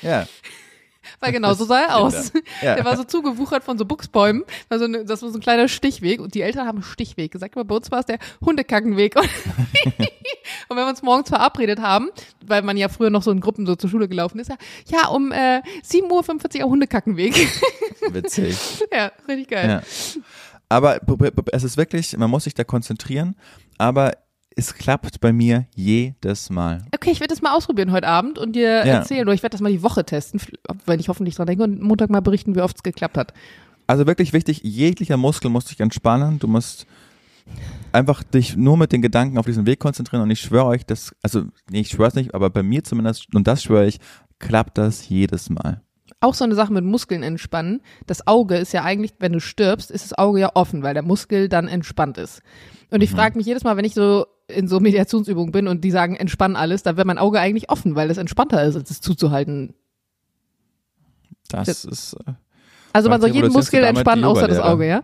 ja. Weil genau so sah er aus. Ja. Der war so zugewuchert von so Buchsbäumen. War so eine, das war so ein kleiner Stichweg. Und die Eltern haben Stichweg gesagt, aber bei uns war es der Hundekackenweg. Und, und wenn wir uns morgens verabredet haben, weil man ja früher noch so in Gruppen so zur Schule gelaufen ist, ja, ja um äh, 7.45 Uhr Hundekackenweg. Witzig. ja, richtig geil. Ja. Aber es ist wirklich, man muss sich da konzentrieren, aber es klappt bei mir jedes Mal. Okay, ich werde das mal ausprobieren heute Abend und dir ja. erzählen. Oder ich werde das mal die Woche testen, wenn ich hoffentlich dran denke und Montag mal berichten, wie oft es geklappt hat. Also wirklich wichtig, jeglicher Muskel muss sich entspannen. Du musst einfach dich nur mit den Gedanken auf diesen Weg konzentrieren und ich schwöre euch, dass, also nee, ich schwöre es nicht, aber bei mir zumindest, und das schwöre ich, klappt das jedes Mal. Auch so eine Sache mit Muskeln entspannen. Das Auge ist ja eigentlich, wenn du stirbst, ist das Auge ja offen, weil der Muskel dann entspannt ist. Und ich mhm. frage mich jedes Mal, wenn ich so in so Mediationsübungen bin und die sagen, entspann alles, da wäre mein Auge eigentlich offen, weil es entspannter ist, als es zuzuhalten. Das, das ist. Äh, also man soll jeden Muskel entspannen, außer das Auge, ja?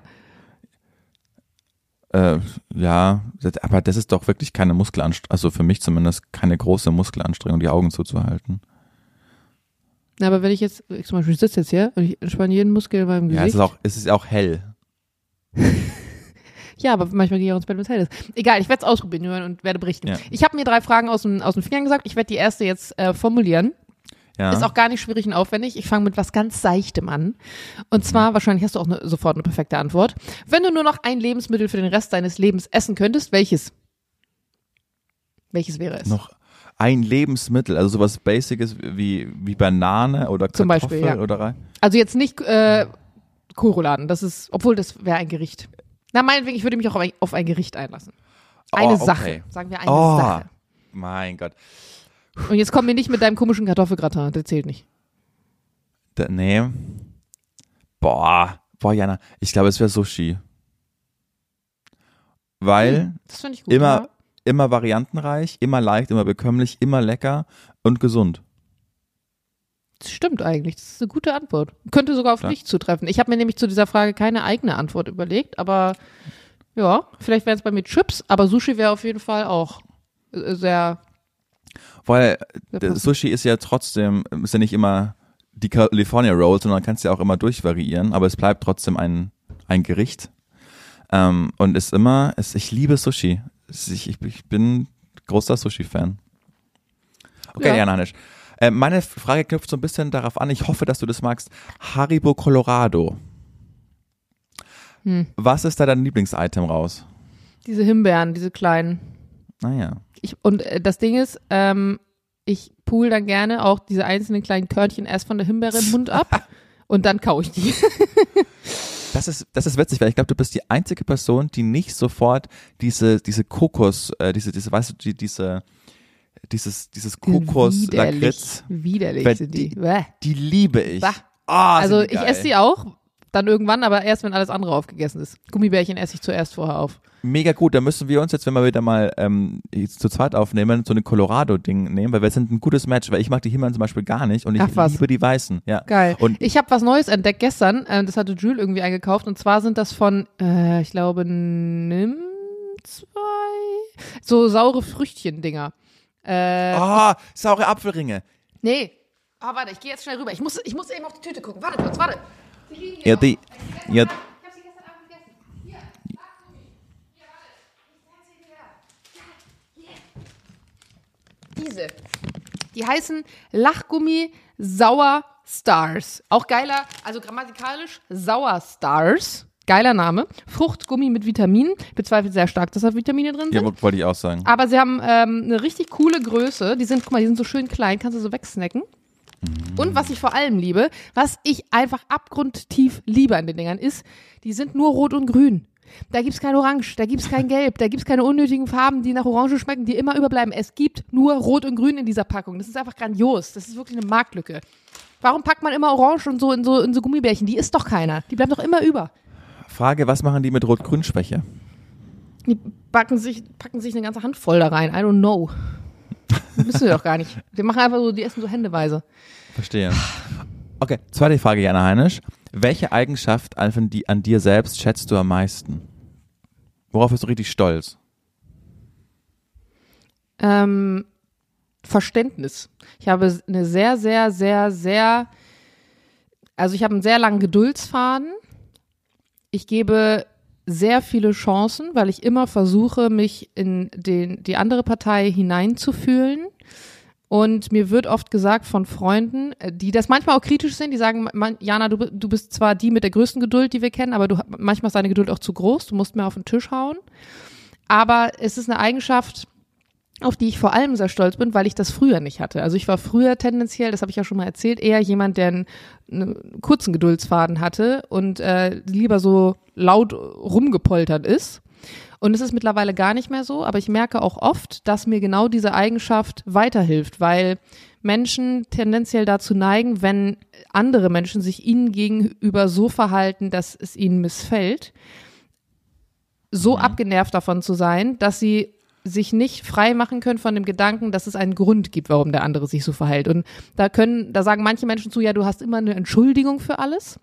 Äh, ja, aber das ist doch wirklich keine Muskelanstrengung, also für mich zumindest keine große Muskelanstrengung, die Augen zuzuhalten. Na, aber wenn ich jetzt, ich zum Beispiel sitze jetzt hier und ich entspanne jeden Muskel in meinem Gesicht. Ja, es ist auch, es ist auch hell. Ja, aber manchmal gehe ich auch ins Bett, wenn es hell ist. Egal, ich werde es ausprobieren und werde berichten. Ja. Ich habe mir drei Fragen aus dem, aus dem Fingern gesagt. Ich werde die erste jetzt äh, formulieren. Ja. Ist auch gar nicht schwierig und aufwendig. Ich fange mit was ganz Seichtem an. Und zwar, mhm. wahrscheinlich hast du auch ne, sofort eine perfekte Antwort. Wenn du nur noch ein Lebensmittel für den Rest deines Lebens essen könntest, welches? Welches wäre es? Noch ein Lebensmittel, also sowas Basices wie, wie Banane oder Kartoffel Zum Beispiel, ja. oder rein? Also jetzt nicht äh, Kohlrouladen, das ist, obwohl das wäre ein Gericht. Na, meinetwegen, ich würde mich auch auf ein, Gericht einlassen. Eine oh, okay. Sache. Sagen wir eine oh, Sache. Mein Gott. Und jetzt komm mir nicht mit deinem komischen Kartoffelgratin, der zählt nicht. Da, nee. Boah. Boah, Jana, ich glaube, es wäre Sushi. Weil hm, gut, immer, ja. immer variantenreich, immer leicht, immer bekömmlich, immer lecker und gesund. Das stimmt eigentlich. Das ist eine gute Antwort. Könnte sogar auf ja. dich zutreffen. Ich habe mir nämlich zu dieser Frage keine eigene Antwort überlegt, aber ja, vielleicht wären es bei mir Chips, aber Sushi wäre auf jeden Fall auch äh, sehr. Weil sehr Sushi ist ja trotzdem, ist ja nicht immer die California Roll, sondern kannst ja auch immer durchvariieren, aber es bleibt trotzdem ein, ein Gericht. Ähm, und ist immer, ist, ich liebe Sushi. Ich, ich, ich bin großer Sushi-Fan. Okay, ja. Jan Hanisch. Äh, meine Frage knüpft so ein bisschen darauf an, ich hoffe, dass du das magst. Haribo Colorado. Hm. Was ist da dein Lieblingsitem raus? Diese Himbeeren, diese kleinen. Naja. Ich, und äh, das Ding ist, ähm, ich pool dann gerne auch diese einzelnen kleinen Körnchen erst von der Himbeere im Mund ab und dann kaue ich die. Das ist, das ist witzig, weil ich glaube, du bist die einzige Person, die nicht sofort diese, diese Kokos, äh, diese, diese, weißt du, die, diese, dieses, dieses Kokos Lakritz. Widerlich sind die. Die, die liebe ich. Oh, also ich esse sie auch, dann irgendwann, aber erst, wenn alles andere aufgegessen ist. Gummibärchen esse ich zuerst vorher auf. Mega gut, da müssen wir uns jetzt, wenn wir wieder mal ähm, zu zweit aufnehmen, so eine Colorado-Ding nehmen, weil wir sind ein gutes Match, weil ich mag die Himbeeren zum Beispiel gar nicht und ich Ach, liebe die Weißen. Ja. Geil. Und ich habe was Neues entdeckt gestern, äh, das hatte Jules irgendwie eingekauft und zwar sind das von, äh, ich glaube, Nimm zwei, so saure Früchtchen-Dinger. Äh, oh, saure Apfelringe. Nee. Ah, oh, warte, ich gehe jetzt schnell rüber. Ich muss, ich muss eben auf die Tüte gucken. Warte kurz, warte. Ja, die. Ja. Diese. Die heißen Lachgummi Sauer Stars. Auch geiler, also grammatikalisch Sauer Stars. Geiler Name. Fruchtgummi mit Vitaminen. Bezweifelt sehr stark, dass da Vitamine drin sind. Ja, wollte ich auch sagen. Aber sie haben ähm, eine richtig coole Größe. Die sind, guck mal, die sind so schön klein, kannst du so wegsnacken. Mm. Und was ich vor allem liebe, was ich einfach abgrundtief liebe an den Dingern, ist, die sind nur rot und grün. Da gibt's kein Orange, da gibt's kein Gelb, da gibt's keine unnötigen Farben, die nach Orange schmecken, die immer überbleiben. Es gibt nur Rot und Grün in dieser Packung. Das ist einfach grandios. Das ist wirklich eine Marktlücke. Warum packt man immer Orange und so in so, in so Gummibärchen? Die isst doch keiner. Die bleibt doch immer über. Frage, was machen die mit Rot-Grün-Schwäche? Die packen sich, packen sich eine ganze Handvoll da rein. I don't know. Wissen wir doch gar nicht. Die machen einfach so, die essen so händeweise. Verstehe. Okay, zweite Frage, Jana Heinisch. Welche Eigenschaft an, die, an dir selbst schätzt du am meisten? Worauf bist du richtig stolz? Ähm, Verständnis. Ich habe eine sehr, sehr, sehr, sehr, also ich habe einen sehr langen Geduldsfaden. Ich gebe sehr viele Chancen, weil ich immer versuche, mich in den, die andere Partei hineinzufühlen. Und mir wird oft gesagt von Freunden, äh, die das manchmal auch kritisch sind, die sagen, Jana, du, du bist zwar die mit der größten Geduld, die wir kennen, aber du, manchmal ist deine Geduld auch zu groß, du musst mehr auf den Tisch hauen. Aber es ist eine Eigenschaft, auf die ich vor allem sehr stolz bin, weil ich das früher nicht hatte. Also ich war früher tendenziell, das habe ich ja schon mal erzählt, eher jemand, der einen, einen kurzen Geduldsfaden hatte und äh, lieber so laut rumgepoltert ist. Und es ist mittlerweile gar nicht mehr so, aber ich merke auch oft, dass mir genau diese Eigenschaft weiterhilft, weil Menschen tendenziell dazu neigen, wenn andere Menschen sich ihnen gegenüber so verhalten, dass es ihnen missfällt, so mhm. abgenervt davon zu sein, dass sie sich nicht frei machen können von dem Gedanken, dass es einen Grund gibt, warum der andere sich so verhält. Und da können, da sagen manche Menschen zu, ja, du hast immer eine Entschuldigung für alles.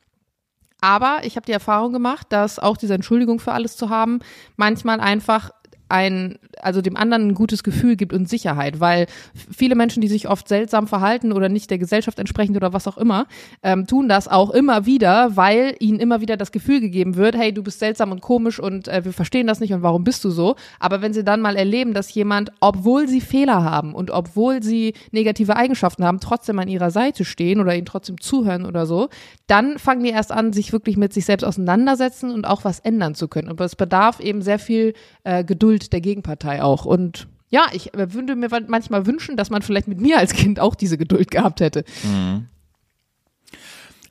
Aber ich habe die Erfahrung gemacht, dass auch diese Entschuldigung für alles zu haben manchmal einfach ein, also dem anderen ein gutes Gefühl gibt und Sicherheit, weil viele Menschen, die sich oft seltsam verhalten oder nicht der Gesellschaft entsprechend oder was auch immer, ähm, tun das auch immer wieder, weil ihnen immer wieder das Gefühl gegeben wird, hey, du bist seltsam und komisch und äh, wir verstehen das nicht und warum bist du so? Aber wenn sie dann mal erleben, dass jemand, obwohl sie Fehler haben und obwohl sie negative Eigenschaften haben, trotzdem an ihrer Seite stehen oder ihnen trotzdem zuhören oder so, dann fangen die erst an, sich wirklich mit sich selbst auseinandersetzen und auch was ändern zu können. Und es bedarf eben sehr viel äh, Geduld Bild der Gegenpartei auch. Und ja, ich würde mir manchmal wünschen, dass man vielleicht mit mir als Kind auch diese Geduld gehabt hätte. Mhm.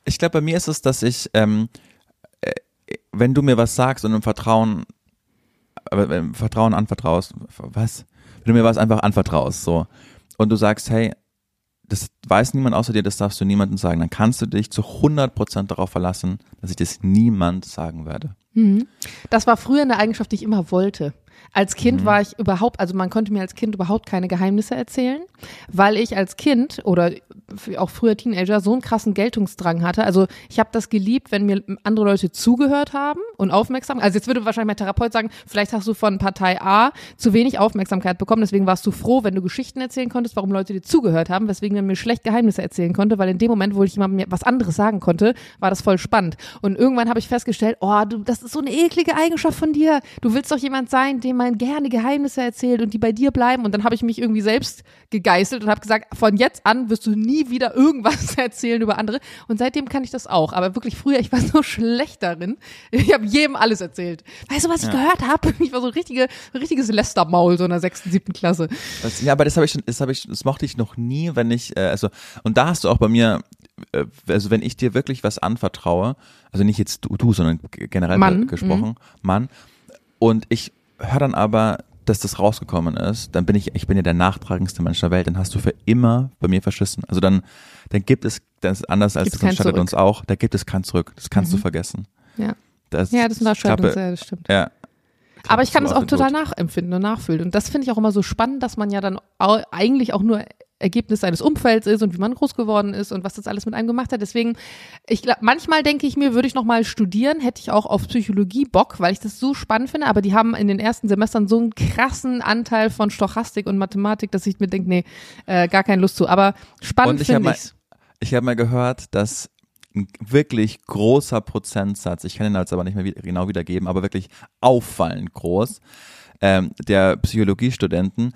Ich glaube, bei mir ist es, dass ich, ähm, äh, wenn du mir was sagst und im Vertrauen, äh, im Vertrauen anvertraust, was? Wenn du mir was einfach anvertraust, so, und du sagst, hey, das weiß niemand außer dir, das darfst du niemandem sagen, dann kannst du dich zu 100% darauf verlassen, dass ich das niemand sagen werde. Mhm. Das war früher eine Eigenschaft, die ich immer wollte. Als Kind mhm. war ich überhaupt, also man konnte mir als Kind überhaupt keine Geheimnisse erzählen, weil ich als Kind oder auch früher Teenager so einen krassen Geltungsdrang hatte. Also ich habe das geliebt, wenn mir andere Leute zugehört haben und aufmerksam. Also jetzt würde wahrscheinlich mein Therapeut sagen, vielleicht hast du von Partei A zu wenig Aufmerksamkeit bekommen, deswegen warst du froh, wenn du Geschichten erzählen konntest, warum Leute dir zugehört haben, weswegen man mir schlecht Geheimnisse erzählen konnte, weil in dem Moment, wo ich jemandem was anderes sagen konnte, war das voll spannend. Und irgendwann habe ich festgestellt, oh, du, das ist so eine eklige Eigenschaft von dir. Du willst doch jemand sein, dem man gerne Geheimnisse erzählt und die bei dir bleiben. Und dann habe ich mich irgendwie selbst gegeißelt und habe gesagt, von jetzt an wirst du nie wieder irgendwas erzählen über andere. Und seitdem kann ich das auch. Aber wirklich früher, ich war so schlecht darin. Ich habe jedem alles erzählt. Weißt du, was ich ja. gehört habe? Ich war so ein richtige, richtiges Lästermaul so in der sechsten, siebten Klasse. Das, ja, aber das habe ich schon, das habe ich, das mochte ich noch nie, wenn ich, äh, also, und da hast du auch bei mir äh, also wenn ich dir wirklich was anvertraue, also nicht jetzt du, du sondern generell Mann. gesprochen, mhm. Mann, und ich höre dann aber, dass das rausgekommen ist, dann bin ich, ich bin ja der nachtragendste Mensch der Welt, dann hast du für immer bei mir verschissen. Also dann, dann gibt es, das ist anders als das stattet uns auch, da gibt es kein Zurück. Das kannst mhm. du vergessen. Ja. Das, ja, das unterscheidet uns sehr, das stimmt. Ja. Aber ich kann es auch total nachempfinden und nachfühlen. Und das finde ich auch immer so spannend, dass man ja dann eigentlich auch nur Ergebnis seines Umfelds ist und wie man groß geworden ist und was das alles mit einem gemacht hat. Deswegen, ich glaube, manchmal denke ich mir, würde ich noch mal studieren, hätte ich auch auf Psychologie Bock, weil ich das so spannend finde. Aber die haben in den ersten Semestern so einen krassen Anteil von Stochastik und Mathematik, dass ich mir denke, nee, äh, gar keine Lust zu. Aber spannend finde ich. Ich habe mal gehört, dass ein wirklich großer Prozentsatz, ich kann ihn jetzt aber nicht mehr genau wiedergeben, aber wirklich auffallend groß, ähm, der Psychologiestudenten,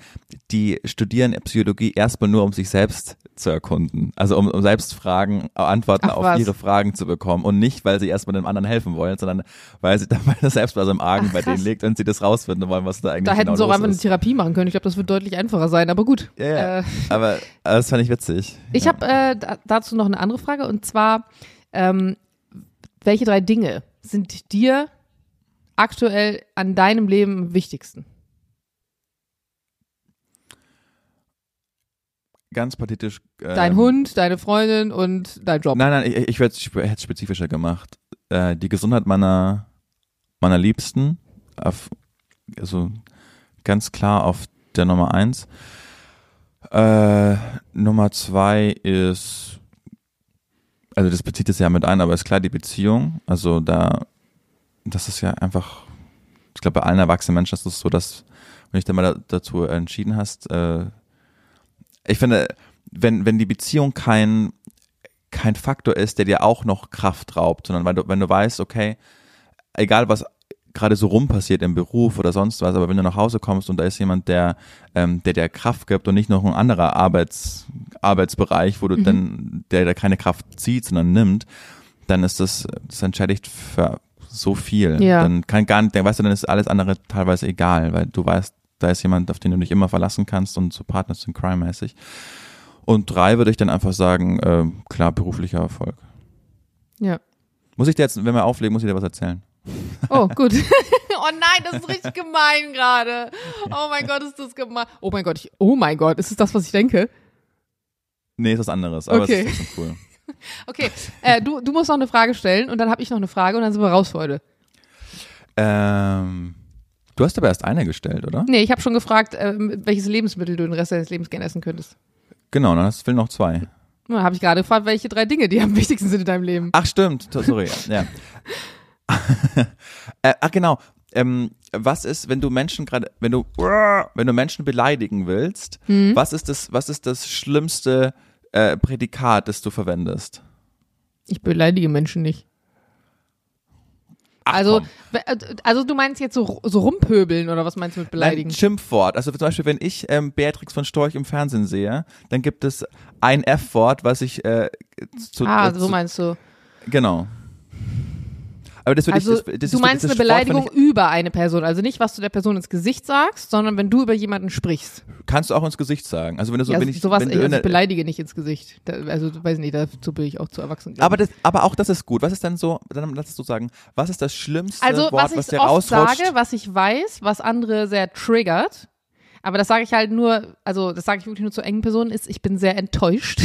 die studieren Psychologie erstmal nur, um sich selbst zu erkunden. Also um, um selbst Fragen, Antworten Ach, auf was? ihre Fragen zu bekommen und nicht, weil sie erstmal dem anderen helfen wollen, sondern weil sie dabei selbst was im Argen Ach, bei denen liegt und sie das rausfinden wollen, was da eigentlich Da hätten genau sie auch einfach eine Therapie machen können. Ich glaube, das wird deutlich einfacher sein, aber gut. Ja, ja. Äh, aber, aber das fand ich witzig. Ich ja. habe äh, dazu noch eine andere Frage und zwar, ähm, welche drei Dinge sind dir aktuell an deinem Leben am wichtigsten? Ganz pathetisch. Ähm, dein Hund, deine Freundin und dein Job. Nein, nein, ich, ich, hätte es spezifischer gemacht. Äh, die Gesundheit meiner, meiner Liebsten, auf, also ganz klar auf der Nummer eins. Äh, Nummer zwei ist, also das bezieht es ja mit ein, aber ist klar die Beziehung. Also da, das ist ja einfach, ich glaube bei allen erwachsenen Menschen ist es so, dass, wenn ich dann mal da, dazu entschieden hast, äh, ich finde, wenn, wenn die Beziehung kein, kein Faktor ist, der dir auch noch Kraft raubt, sondern wenn du, wenn du weißt, okay, egal was gerade so rum passiert im Beruf oder sonst was, aber wenn du nach Hause kommst und da ist jemand, der, ähm, der dir Kraft gibt und nicht noch ein anderer Arbeits, Arbeitsbereich, wo du mhm. dann, der da keine Kraft zieht, sondern nimmt, dann ist das, das entschädigt für so viel. Ja. Dann kann gar nicht, dann weißt du, dann ist alles andere teilweise egal, weil du weißt, da ist jemand, auf den du dich immer verlassen kannst und so Partners in Crime mäßig. Und drei würde ich dann einfach sagen, äh, klar, beruflicher Erfolg. Ja. Muss ich dir jetzt, wenn wir auflegen, muss ich dir was erzählen? Oh, gut. oh nein, das ist richtig gemein gerade. Oh mein Gott, ist das gemein. Oh mein Gott, ich, oh mein Gott, ist es das, was ich denke? Nee, ist was anderes, aber okay. es ist cool. okay, äh, du, du musst noch eine Frage stellen und dann habe ich noch eine Frage und dann sind wir raus für heute. Ähm, du hast aber erst eine gestellt, oder? Nee, ich habe schon gefragt, äh, welches Lebensmittel du den Rest deines Lebens gerne essen könntest. Genau, dann hast du noch zwei. Na, habe ich gerade gefragt, welche drei Dinge, die am wichtigsten sind in deinem Leben. Ach, stimmt. Sorry. ja. äh, ach, genau. Ähm, was ist, wenn du Menschen gerade, wenn du, wenn du Menschen beleidigen willst, mhm. was ist das, was ist das schlimmste äh, Prädikat, das du verwendest? Ich beleidige Menschen nicht. Ach, also, äh, also du meinst jetzt so, so rumpöbeln oder was meinst du mit beleidigen? Ein Schimpfwort. Also zum Beispiel, wenn ich ähm, Beatrix von Storch im Fernsehen sehe, dann gibt es ein F-Wort, was ich äh, zu, Ah, äh, so meinst du. Genau. Aber das also, ich, das, das du meinst eine Beleidigung über eine Person, also nicht, was du der Person ins Gesicht sagst, sondern wenn du über jemanden sprichst. Kannst du auch ins Gesicht sagen. Also wenn du so, ja, wenn ich, sowas, wenn ich, also ich beleidige nicht ins Gesicht. Da, also weiß nicht, dazu bin ich auch zu erwachsen. Aber das, aber auch das ist gut. Was ist denn so? Dann lass es so sagen. Was ist das schlimmste also, Wort, was, was dir rausrutscht? Also sage, was ich weiß, was andere sehr triggert. Aber das sage ich halt nur, also das sage ich wirklich nur zu engen Personen, ist, ich bin sehr enttäuscht.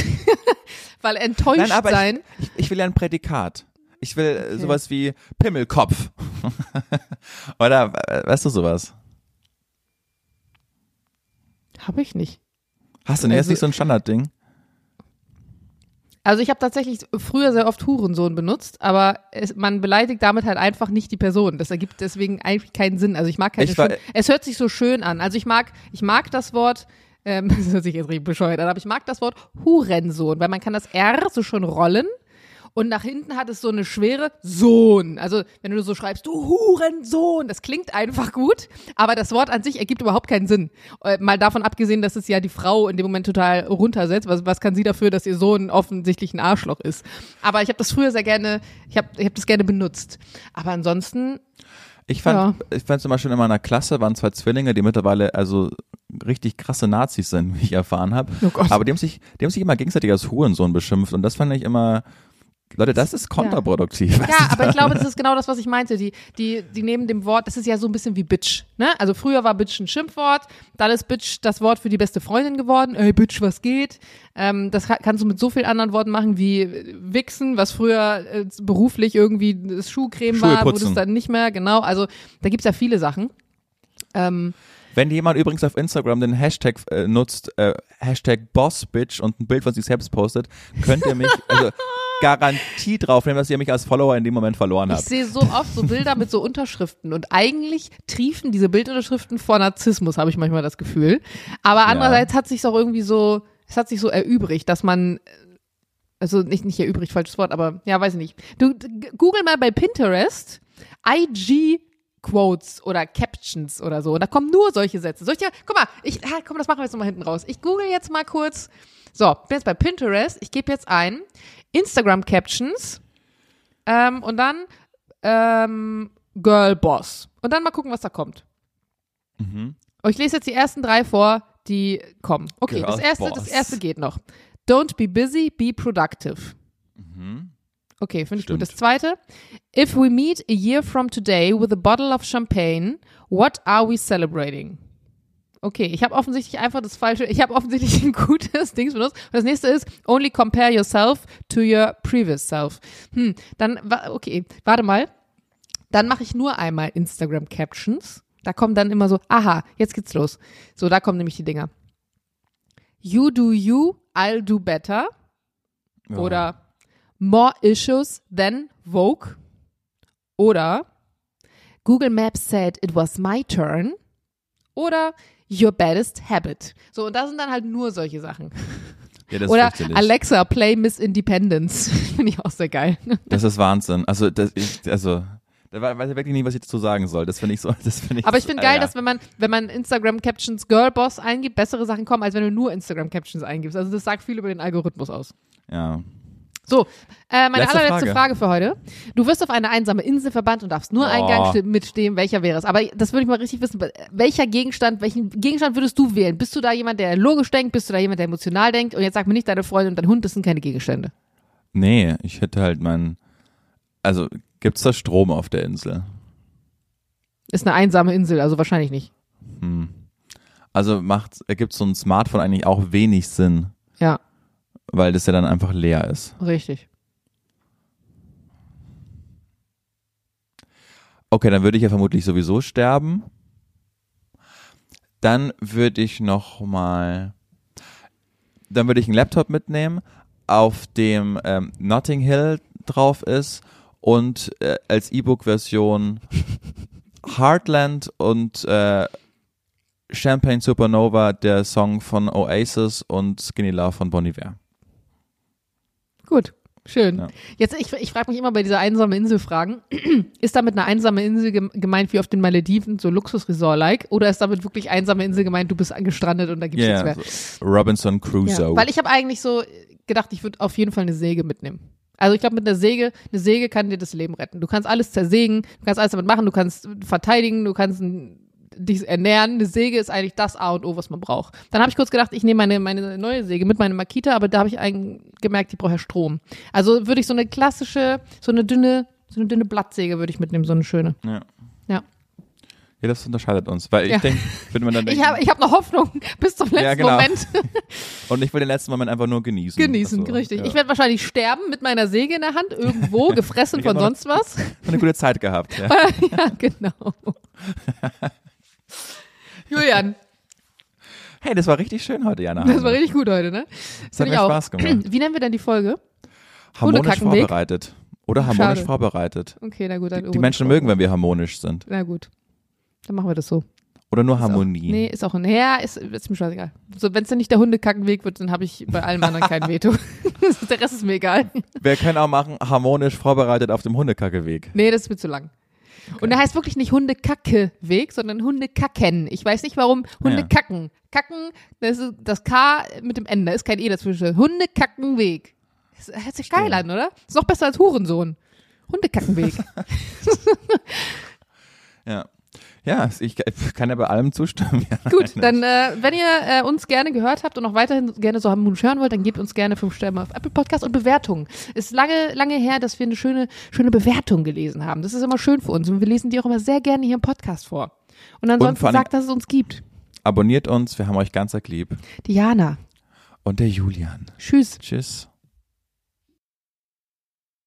Weil enttäuscht Nein, sein. Ich, ich, will ja ein Prädikat. Ich will äh, okay. sowas wie Pimmelkopf. Oder weißt du sowas? Habe ich nicht. Hast du nicht? Also, ist nicht so ein Standardding? Also ich habe tatsächlich früher sehr oft Hurensohn benutzt, aber es, man beleidigt damit halt einfach nicht die Person. Das ergibt deswegen eigentlich keinen Sinn. Also ich mag keine halt Es hört sich so schön an. Also ich mag, ich mag das Wort, ähm, das hört sich jetzt richtig bescheuert an, aber ich mag das Wort Hurensohn, weil man kann das R so schon rollen und nach hinten hat es so eine schwere Sohn. Also wenn du so schreibst, du Hurensohn, das klingt einfach gut, aber das Wort an sich ergibt überhaupt keinen Sinn. Äh, mal davon abgesehen, dass es ja die Frau in dem Moment total runtersetzt. Was, was kann sie dafür, dass ihr Sohn offensichtlich ein Arschloch ist? Aber ich habe das früher sehr gerne, ich habe ich hab das gerne benutzt. Aber ansonsten ich fand, ja. ich fand zum Beispiel in meiner Klasse waren zwei Zwillinge, die mittlerweile also richtig krasse Nazis sind, wie ich erfahren habe. Oh Aber die haben sich, die haben sich immer gegenseitig als Hurensohn beschimpft und das fand ich immer, Leute, das ist kontraproduktiv. Ja, ja aber ich glaube, das ist genau das, was ich meinte. Die, die, die nehmen dem Wort, das ist ja so ein bisschen wie Bitch. Ne? Also früher war Bitch ein Schimpfwort, dann ist Bitch das Wort für die beste Freundin geworden. Ey, Bitch, was geht? Ähm, das kannst du mit so vielen anderen Worten machen wie Wichsen, was früher äh, beruflich irgendwie das Schuhcreme war, wurde es dann nicht mehr. Genau, also da gibt's ja viele Sachen. Ähm, wenn jemand übrigens auf Instagram den Hashtag äh, nutzt, äh, Hashtag Bossbitch und ein Bild von sich selbst postet, könnt ihr mich, also Garantie drauf nehmen, dass ihr mich als Follower in dem Moment verloren habt. Ich sehe so oft so Bilder mit so Unterschriften und eigentlich triefen diese Bildunterschriften vor Narzissmus, habe ich manchmal das Gefühl. Aber andererseits ja. hat sich auch irgendwie so, es hat sich so erübrigt, dass man also nicht, nicht erübrigt, falsches Wort, aber ja, weiß ich nicht. Du, google mal bei Pinterest IG Quotes oder Captions oder so. Und da kommen nur solche Sätze. Soll ich dir, guck mal, ich, ah, komm, das machen wir jetzt nochmal hinten raus. Ich google jetzt mal kurz. So, bin jetzt bei Pinterest. Ich gebe jetzt ein Instagram Captions ähm, und dann ähm, Girl Boss. Und dann mal gucken, was da kommt. Mhm. Und ich lese jetzt die ersten drei vor, die kommen. Okay, Girl das erste, das erste geht noch. Don't be busy, be productive. Mhm. Okay, finde ich Stimmt. gut. Das zweite. If we meet a year from today with a bottle of champagne, what are we celebrating? Okay, ich habe offensichtlich einfach das falsche, ich habe offensichtlich ein gutes Dings benutzt. Und das nächste ist, only compare yourself to your previous self. Hm, dann, okay, warte mal. Dann mache ich nur einmal Instagram Captions. Da kommen dann immer so, aha, jetzt geht's los. So, da kommen nämlich die Dinger. You do you, I'll do better. Ja. Oder More issues than Vogue. Oder Google Maps said it was my turn. Oder Your baddest habit. So, und da sind dann halt nur solche Sachen. Ja, das ist Oder. Alexa, play Miss Independence. Finde ich auch sehr geil. Das ist Wahnsinn. Also, das, ich, also, da wei- weiß ich wirklich nicht, was ich dazu sagen soll. Das finde ich so, das finde ich. Aber ich finde geil, ja. dass wenn man, wenn man Instagram Captions Girlboss eingibt, bessere Sachen kommen, als wenn du nur Instagram Captions eingibst. Also das sagt viel über den Algorithmus aus. Ja. So, äh, meine Letzte allerletzte Frage. Frage. für heute. Du wirst auf eine einsame Insel verbannt und darfst nur Oh. Eingang ste- mitstehen, welcher wäre es. Aber das würde ich mal richtig wissen. Welcher Gegenstand, welchen Gegenstand würdest du wählen? Bist du da jemand, der logisch denkt? Bist du da jemand, der emotional denkt? Und jetzt sag mir nicht, deine Freundin und dein Hund, das sind keine Gegenstände. Nee, ich hätte halt mein. Also, gibt's da Strom auf der Insel? Ist eine einsame Insel, also wahrscheinlich nicht. Hm. Also macht, ergibt so ein Smartphone eigentlich auch wenig Sinn, Ja, weil das ja dann einfach leer ist. richtig. Okay, dann würde ich ja vermutlich sowieso sterben. Dann würde ich noch mal, dann würde ich einen Laptop mitnehmen, auf dem ähm, Notting Hill drauf ist und äh, als E-Book-Version Heartland und äh, Champagne Supernova, der Song von Oasis und Skinny Love von Bon Iver. Gut, schön. Ja. Jetzt, ich, ich frage mich immer bei dieser einsamen Insel fragen, ist damit eine einsame Insel gem- gemeint wie auf den Malediven, so Luxusresort-like, oder ist damit wirklich einsame Insel gemeint, du bist gestrandet und da gibt's Ja, nichts so Robinson mehr? Crusoe. Ja, weil ich habe eigentlich so gedacht, ich würde auf jeden Fall eine Säge mitnehmen. Also ich glaube, mit einer Säge, eine Säge kann dir das Leben retten. Du kannst alles zersägen, du kannst alles damit machen, du kannst verteidigen, du kannst n- dich ernähren. Eine Säge ist eigentlich das A und O, was man braucht. Dann habe ich kurz gedacht, ich nehme meine, meine neue Säge mit, meine Makita, aber da habe ich eigentlich gemerkt, ich brauche ja Strom. Also würde ich so eine klassische, so eine dünne, so eine dünne Blattsäge würde ich mitnehmen, so eine schöne. ja. Ja. ja, das unterscheidet uns, weil ich Ja. denke, würde man dann denken, Ich habe ich hab noch Hoffnung bis zum letzten Ja, genau. Moment und ich will den letzten Moment einfach nur genießen. genießen, Also, richtig. ja. Ich werde wahrscheinlich sterben mit meiner Säge in der Hand, irgendwo, gefressen von sonst was. eine gute Zeit gehabt. Ja. ja, genau. Julian, Hey, das war richtig schön heute, Jana. das war richtig gut heute, ne? Das hat mir. Spaß gemacht. Wie nennen wir denn die Folge? Harmonisch vorbereitet. Oder harmonisch Schade. vorbereitet. Okay, na gut. Dann Die Menschen mögen, wenn wir harmonisch sind. Na gut. Dann machen wir das so. Oder nur Ist Harmonie. Auch, nee, ist auch ein. Ja, ist, ist mir scheißegal. So, wenn es dann nicht der Hundekackenweg wird, dann habe ich bei allem anderen kein Veto. der Rest ist mir egal. Wir können auch machen, harmonisch vorbereitet auf dem Hundekackeweg. Nee, das ist mir zu lang. Und der heißt wirklich nicht Hundekackeweg, sondern Hundekacken. Ich weiß nicht warum. Hundekacken. Kacken, das, ist, das K mit dem N, da ist kein E dazwischen. Hundekackenweg. Das hört sich geil an, oder? Ist noch besser als Hurensohn. Hundekackenweg. Ja. Ja, ich kann ja bei allem zustimmen. Ja, Gut, dann, äh, wenn ihr äh, uns gerne gehört habt und auch weiterhin gerne so harmonisch hören wollt, dann gebt uns gerne fünf Sterne auf Apple Podcast und Bewertungen. Ist lange, lange her, dass wir eine schöne, schöne Bewertung gelesen haben. Das ist immer schön für uns und wir lesen die auch immer sehr gerne hier im Podcast vor. Und ansonsten allem- sagt, dass es uns gibt. Abonniert uns, wir haben euch ganz lieb. Diana. Und der Julian. Tschüss. Tschüss.